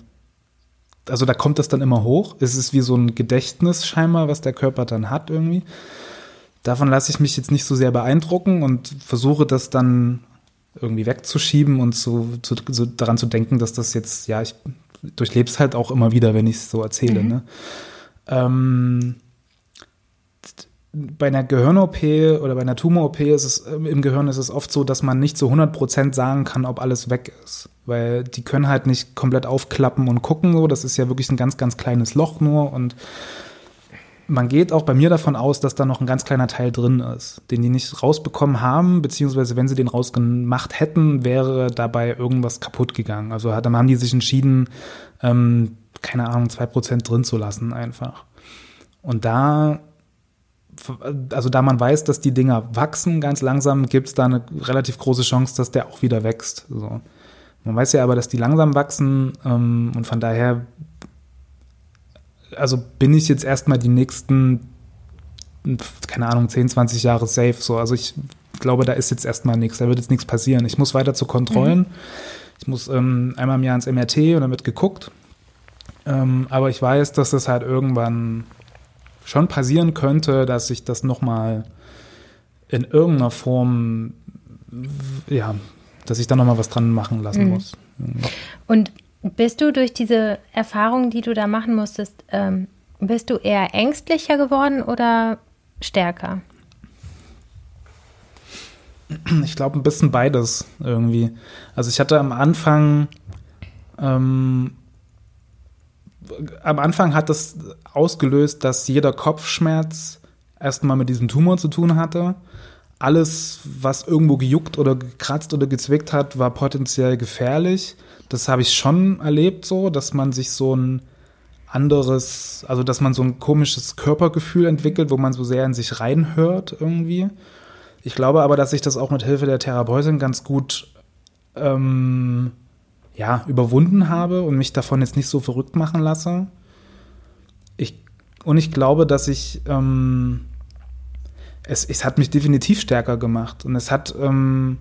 S1: also da kommt das dann immer hoch. Es ist wie so ein Gedächtnis scheinbar, was der Körper dann hat irgendwie. Davon lasse ich mich jetzt nicht so sehr beeindrucken und versuche das dann irgendwie wegzuschieben und so, zu, so daran zu denken, dass das jetzt, ja, ich durchlebe es halt auch immer wieder, wenn ich es so erzähle. Mhm. Ne? Ähm, bei einer Gehirn-OP oder bei einer Tumor-OP ist es im Gehirn ist es oft so, dass man nicht zu 100% sagen kann, ob alles weg ist. Weil die können halt nicht komplett aufklappen und gucken so. Das ist ja wirklich ein ganz, ganz kleines Loch nur und man geht auch bei mir davon aus, dass da noch ein ganz kleiner Teil drin ist, den die nicht rausbekommen haben, beziehungsweise wenn sie den rausgemacht hätten, wäre dabei irgendwas kaputt gegangen. Also dann haben die sich entschieden, ähm, keine Ahnung, zwei Prozent drin zu lassen einfach. Und da, also da man weiß, dass die Dinger wachsen ganz langsam, gibt es da eine relativ große Chance, dass der auch wieder wächst. So. Man weiß ja aber, dass die langsam wachsen ähm, und von daher also bin ich jetzt erstmal die nächsten, keine Ahnung, 10, 20 Jahre safe. So. Also ich glaube, da ist jetzt erstmal nichts, da wird jetzt nichts passieren. Ich muss weiter zu Kontrollen. Mhm. Ich muss ähm, einmal im Jahr ins MRT und dann wird geguckt. Ähm, aber ich weiß, dass das halt irgendwann schon passieren könnte, dass sich das nochmal in irgendeiner Form, ja, dass ich da nochmal was dran machen lassen mhm. muss.
S2: Und bist du durch diese Erfahrung, die du da machen musstest, ähm, bist du eher ängstlicher geworden oder stärker?
S1: Ich glaube, ein bisschen beides irgendwie. Also ich hatte am Anfang, ähm, am Anfang hat das ausgelöst, dass jeder Kopfschmerz erstmal mit diesem Tumor zu tun hatte. alles, was irgendwo gejuckt oder gekratzt oder gezwickt hat, war potenziell gefährlich. Das habe ich schon erlebt so, dass man sich so ein anderes, also dass man so ein komisches Körpergefühl entwickelt, wo man so sehr in sich reinhört irgendwie. Ich glaube aber, dass ich das auch mit Hilfe der Therapeutin ganz gut ähm, ja, überwunden habe und mich davon jetzt nicht so verrückt machen lasse. Ich, und ich glaube, dass ich ähm, es, es hat mich definitiv stärker gemacht und es hat ähm,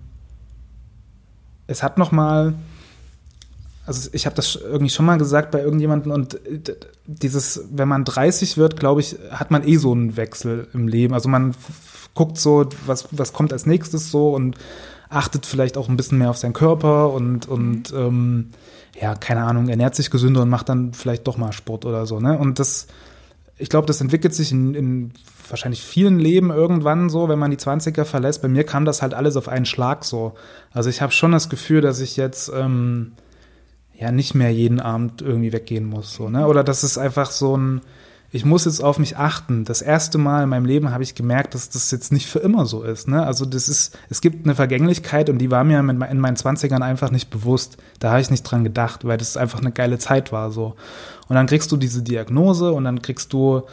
S1: es hat noch mal also ich habe das irgendwie schon mal gesagt bei irgendjemandem und äh, dieses, wenn man 30 wird, glaube ich, hat man eh so einen Wechsel im Leben. Also man guckt so, was, was kommt als nächstes so und achtet vielleicht auch ein bisschen mehr auf seinen Körper und, und ähm, ja, keine Ahnung, ernährt sich gesünder und macht dann vielleicht doch mal Sport oder so. Ne? Und das, ich glaube, das entwickelt sich in, in wahrscheinlich vielen Leben irgendwann so, wenn man die 20er verlässt. Bei mir kam das halt alles auf einen Schlag so. Also ich habe schon das Gefühl, dass ich jetzt ähm, ja nicht mehr jeden Abend irgendwie weggehen muss. So, ne? Oder das ist einfach so ein, ich muss jetzt auf mich achten. Das erste Mal in meinem Leben habe ich gemerkt, dass das jetzt nicht für immer so ist. Ne? Also das ist, es gibt eine Vergänglichkeit und die war mir in meinen Zwanzigern einfach nicht bewusst. Da habe ich nicht dran gedacht, weil das einfach eine geile Zeit war so. Und dann kriegst du diese Diagnose und dann kriegst du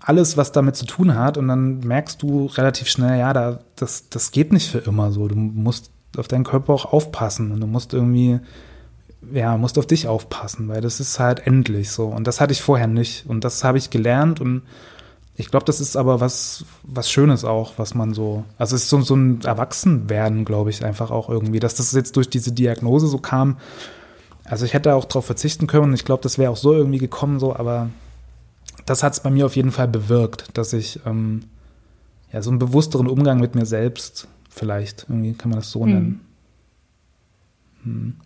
S1: alles, was damit zu tun hat und dann merkst du relativ schnell, ja, da, das, das geht nicht für immer so. Du musst auf deinen Körper auch aufpassen und du musst irgendwie ja, musst auf dich aufpassen, weil das ist halt endlich so. Und das hatte ich vorher nicht. Und das habe ich gelernt und ich glaube, das ist aber was, was Schönes auch, was man so, also es ist so, so ein Erwachsenwerden, glaube ich, einfach auch irgendwie, dass das jetzt durch diese Diagnose so kam. Also ich hätte auch darauf verzichten können und ich glaube, das wäre auch so irgendwie gekommen, so, aber das hat es bei mir auf jeden Fall bewirkt, dass ich ähm, ja so einen bewussteren Umgang mit mir selbst vielleicht, irgendwie kann man das so hm. nennen.
S2: Hm.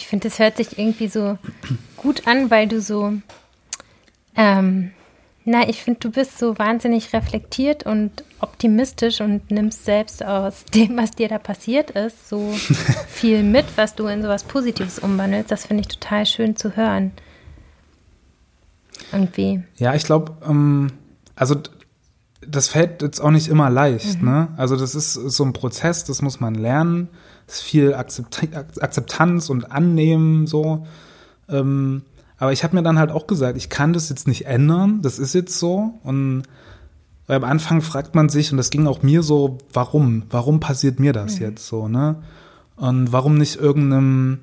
S2: Ich finde, es hört sich irgendwie so gut an, weil du so, ähm, na, ich finde, du bist so wahnsinnig reflektiert und optimistisch und nimmst selbst aus dem, was dir da passiert ist, so viel mit, was du in sowas Positives umwandelst. Das finde ich total schön zu hören. Irgendwie.
S1: Ja, ich glaube, ähm, also das fällt jetzt auch nicht immer leicht. Mhm. Ne? Also das ist so ein Prozess, das muss man lernen ist viel Akzeptanz und Annehmen so. Ähm, aber ich habe mir dann halt auch gesagt, ich kann das jetzt nicht ändern, das ist jetzt so. Und am Anfang fragt man sich, und das ging auch mir so, warum? Warum passiert mir das mhm. jetzt so, ne? Und warum nicht irgendeinem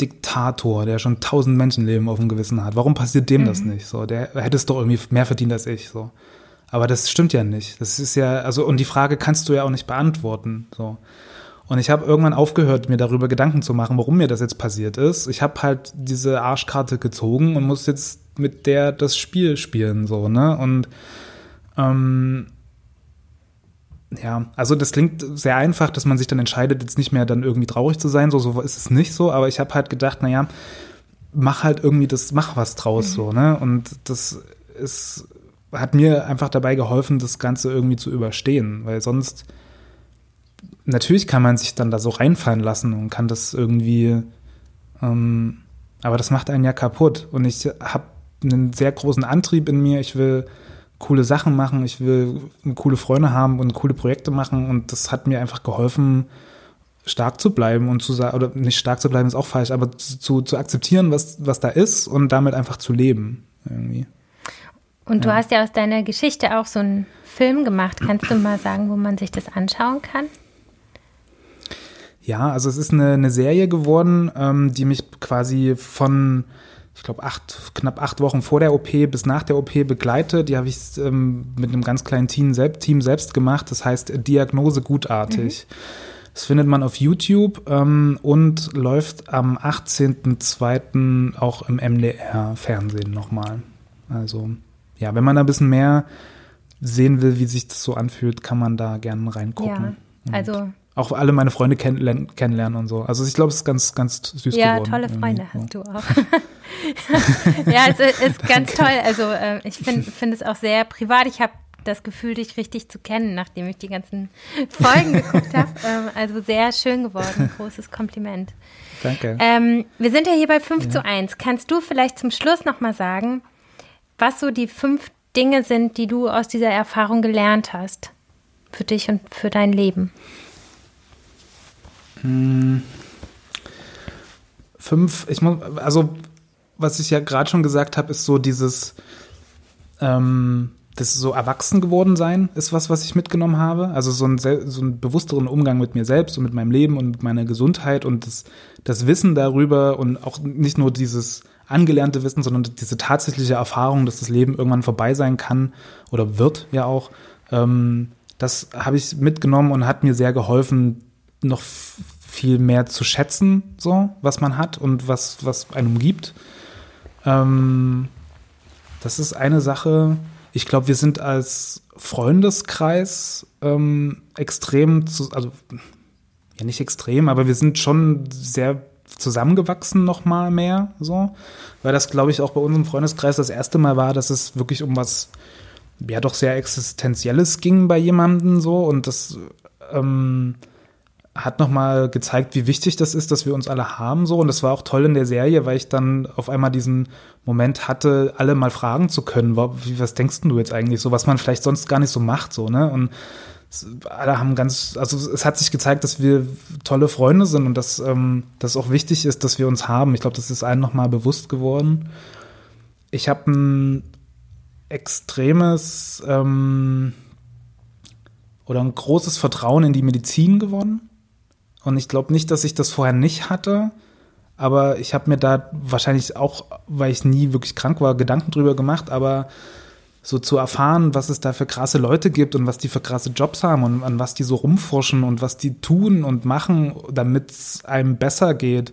S1: Diktator, der schon tausend Menschenleben auf dem Gewissen hat, warum passiert dem mhm. das nicht? So, der hätte es doch irgendwie mehr verdient als ich, so. Aber das stimmt ja nicht. Das ist ja, also, und die Frage kannst du ja auch nicht beantworten, so. Und ich habe irgendwann aufgehört, mir darüber Gedanken zu machen, warum mir das jetzt passiert ist. Ich habe halt diese Arschkarte gezogen und muss jetzt mit der das Spiel spielen, so, ne? Und ähm, ja, also das klingt sehr einfach, dass man sich dann entscheidet, jetzt nicht mehr dann irgendwie traurig zu sein, so, so ist es nicht so, aber ich habe halt gedacht, naja, mach halt irgendwie das, mach was draus, mhm. so, ne? Und das ist, hat mir einfach dabei geholfen, das Ganze irgendwie zu überstehen, weil sonst natürlich kann man sich dann da so reinfallen lassen und kann das irgendwie, ähm, aber das macht einen ja kaputt. Und ich habe einen sehr großen Antrieb in mir. Ich will coole Sachen machen, ich will coole Freunde haben und coole Projekte machen. Und das hat mir einfach geholfen, stark zu bleiben und zu sagen, oder nicht stark zu bleiben ist auch falsch, aber zu, zu akzeptieren, was, was da ist und damit einfach zu leben. Irgendwie.
S2: Und du ja. hast ja aus deiner Geschichte auch so einen Film gemacht. Kannst du mal sagen, wo man sich das anschauen kann?
S1: Ja, also es ist eine, eine Serie geworden, ähm, die mich quasi von, ich glaube, acht, knapp acht Wochen vor der OP bis nach der OP begleitet. Die habe ich ähm, mit einem ganz kleinen Team, selbst, Team selbst gemacht. Das heißt Diagnose gutartig. Mhm. Das findet man auf YouTube ähm, und läuft am 18.02. auch im MDR-Fernsehen nochmal. Also ja, wenn man da ein bisschen mehr sehen will, wie sich das so anfühlt, kann man da gerne reingucken.
S2: Ja, also
S1: auch alle meine Freunde kenn kennenlernen und so. Also ich glaube, es ist ganz, ganz süß
S2: ja,
S1: geworden.
S2: Ja, tolle Freunde so. hast du auch. ja, es ist ganz toll. Also äh, ich finde find es auch sehr privat. Ich habe das Gefühl, dich richtig zu kennen, nachdem ich die ganzen Folgen geguckt habe. Ähm, also sehr schön geworden. Großes Kompliment.
S1: Danke.
S2: Ähm, wir sind ja hier bei 5 ja. zu 1. Kannst du vielleicht zum Schluss nochmal sagen, was so die fünf Dinge sind, die du aus dieser Erfahrung gelernt hast? für dich und für dein Leben?
S1: Hm. Fünf, ich muss, also was ich ja gerade schon gesagt habe, ist so dieses, ähm, das so erwachsen geworden sein ist was, was ich mitgenommen habe. Also so ein, so einen bewussteren Umgang mit mir selbst und mit meinem Leben und mit meiner Gesundheit und das, das Wissen darüber und auch nicht nur dieses angelernte Wissen, sondern diese tatsächliche Erfahrung, dass das Leben irgendwann vorbei sein kann oder wird ja auch. Ähm, das habe ich mitgenommen und hat mir sehr geholfen, noch viel mehr zu schätzen, so was man hat und was was einem gibt. Ähm, das ist eine Sache. Ich glaube, wir sind als Freundeskreis ähm, extrem, zu, also ja nicht extrem, aber wir sind schon sehr zusammengewachsen noch mal mehr, so, weil das glaube ich auch bei unserem Freundeskreis das erste Mal war, dass es wirklich um was ja doch sehr existenzielles ging bei jemandem so und das ähm, hat nochmal gezeigt, wie wichtig das ist, dass wir uns alle haben so. Und das war auch toll in der Serie, weil ich dann auf einmal diesen Moment hatte, alle mal fragen zu können, was denkst du jetzt eigentlich so, was man vielleicht sonst gar nicht so macht, so, ne? Und alle haben ganz, also es hat sich gezeigt, dass wir tolle Freunde sind und dass ähm, das auch wichtig ist, dass wir uns haben. Ich glaube, das ist allen nochmal bewusst geworden. Ich habe ein extremes ähm, oder ein großes Vertrauen in die Medizin gewonnen. Und ich glaube nicht, dass ich das vorher nicht hatte. Aber ich habe mir da wahrscheinlich auch, weil ich nie wirklich krank war, Gedanken drüber gemacht. Aber so zu erfahren, was es da für krasse Leute gibt und was die für krasse Jobs haben und an was die so rumforschen und was die tun und machen, damit es einem besser geht,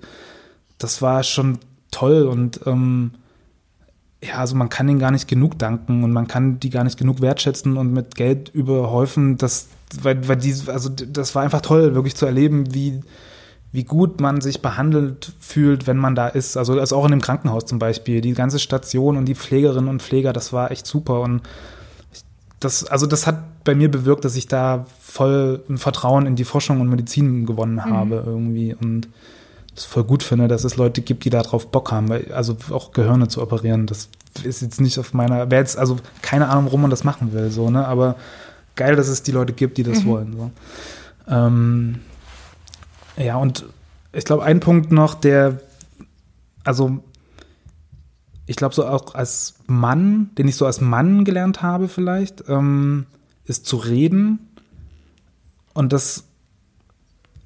S1: das war schon toll. Und ähm, ja, also man kann ihnen gar nicht genug danken und man kann die gar nicht genug wertschätzen und mit Geld überhäufen, dass weil, weil die, also das war einfach toll, wirklich zu erleben, wie, wie gut man sich behandelt fühlt, wenn man da ist. Also, also auch in dem Krankenhaus zum Beispiel. Die ganze Station und die Pflegerinnen und Pfleger, das war echt super. Und das, also das hat bei mir bewirkt, dass ich da voll ein Vertrauen in die Forschung und Medizin gewonnen mhm. habe irgendwie. Und das voll gut finde, dass es Leute gibt, die da drauf Bock haben, weil, also auch Gehirne zu operieren, das ist jetzt nicht auf meiner, wäre jetzt, also keine Ahnung, warum man das machen will, so, ne, aber geil, dass es die Leute gibt, die das mhm. wollen. So. Ähm, ja, und ich glaube, ein Punkt noch, der, also ich glaube, so auch als Mann, den ich so als Mann gelernt habe, vielleicht, ähm, ist zu reden. Und das,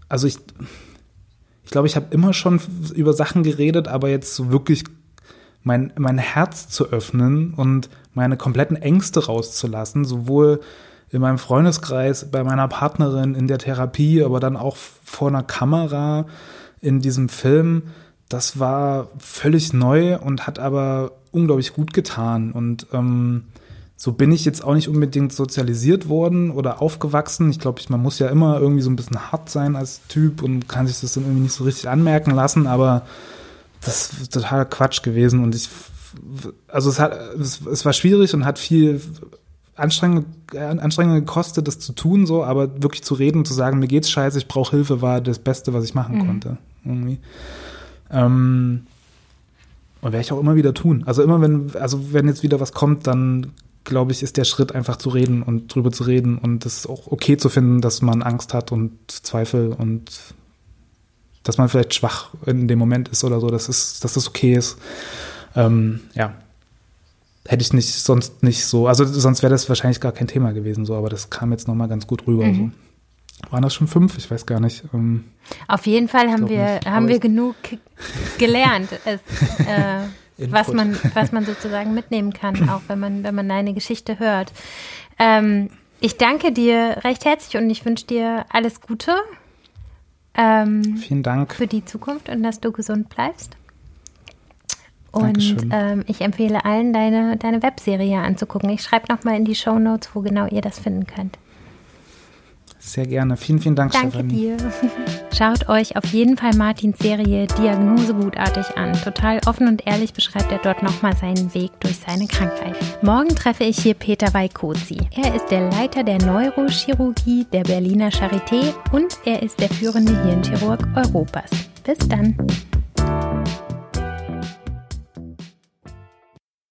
S1: also ich glaube, ich habe immer schon über Sachen geredet, aber jetzt so wirklich mein, mein Herz zu öffnen und meine kompletten Ängste rauszulassen, sowohl in meinem Freundeskreis, bei meiner Partnerin, in der Therapie, aber dann auch vor einer Kamera in diesem Film, das war völlig neu und hat aber unglaublich gut getan. Und ähm, so bin ich jetzt auch nicht unbedingt sozialisiert worden oder aufgewachsen. Ich glaube, man muss ja immer irgendwie so ein bisschen hart sein als Typ und kann sich das dann irgendwie nicht so richtig anmerken lassen, aber das ist total Quatsch gewesen und ich, also es hat, es, es war schwierig und hat viel Anstrengung, Anstrengung gekostet, das zu tun, so, aber wirklich zu reden, zu sagen, mir geht's scheiße, ich brauche Hilfe, war das Beste, was ich machen mhm. konnte. Irgendwie. Ähm, und werde ich auch immer wieder tun. Also immer wenn, also wenn jetzt wieder was kommt, dann glaube ich, ist der Schritt einfach zu reden und drüber zu reden und es auch okay zu finden, dass man Angst hat und Zweifel und dass man vielleicht schwach in dem Moment ist oder so, dass es, dass das okay ist. Ähm, ja, hätte ich nicht sonst nicht so, also sonst wäre das wahrscheinlich gar kein Thema gewesen, so, aber das kam jetzt nochmal ganz gut rüber. Mhm. So. Waren das schon fünf? Ich weiß gar nicht.
S2: Ähm, Auf jeden Fall haben wir, nicht, haben wir genug gelernt, es, äh, was, man, was man sozusagen mitnehmen kann, auch wenn man, wenn man deine Geschichte hört. Ähm, ich danke dir recht herzlich und ich wünsche dir alles Gute.
S1: Ähm, Vielen Dank.
S2: Für die Zukunft und dass du gesund bleibst. Und ähm, ich empfehle allen, deine, deine Webserie anzugucken. Ich schreibe nochmal in die Show Notes, wo genau ihr das finden könnt.
S1: Sehr gerne. Vielen, vielen Dank,
S2: Danke Stefanie. dir. Schaut euch auf jeden Fall Martins Serie Diagnose gutartig an. Total offen und ehrlich beschreibt er dort nochmal seinen Weg durch seine Krankheit. Morgen treffe ich hier Peter Weikozi. Er ist der Leiter der Neurochirurgie der Berliner Charité und er ist der führende Hirnchirurg Europas. Bis dann.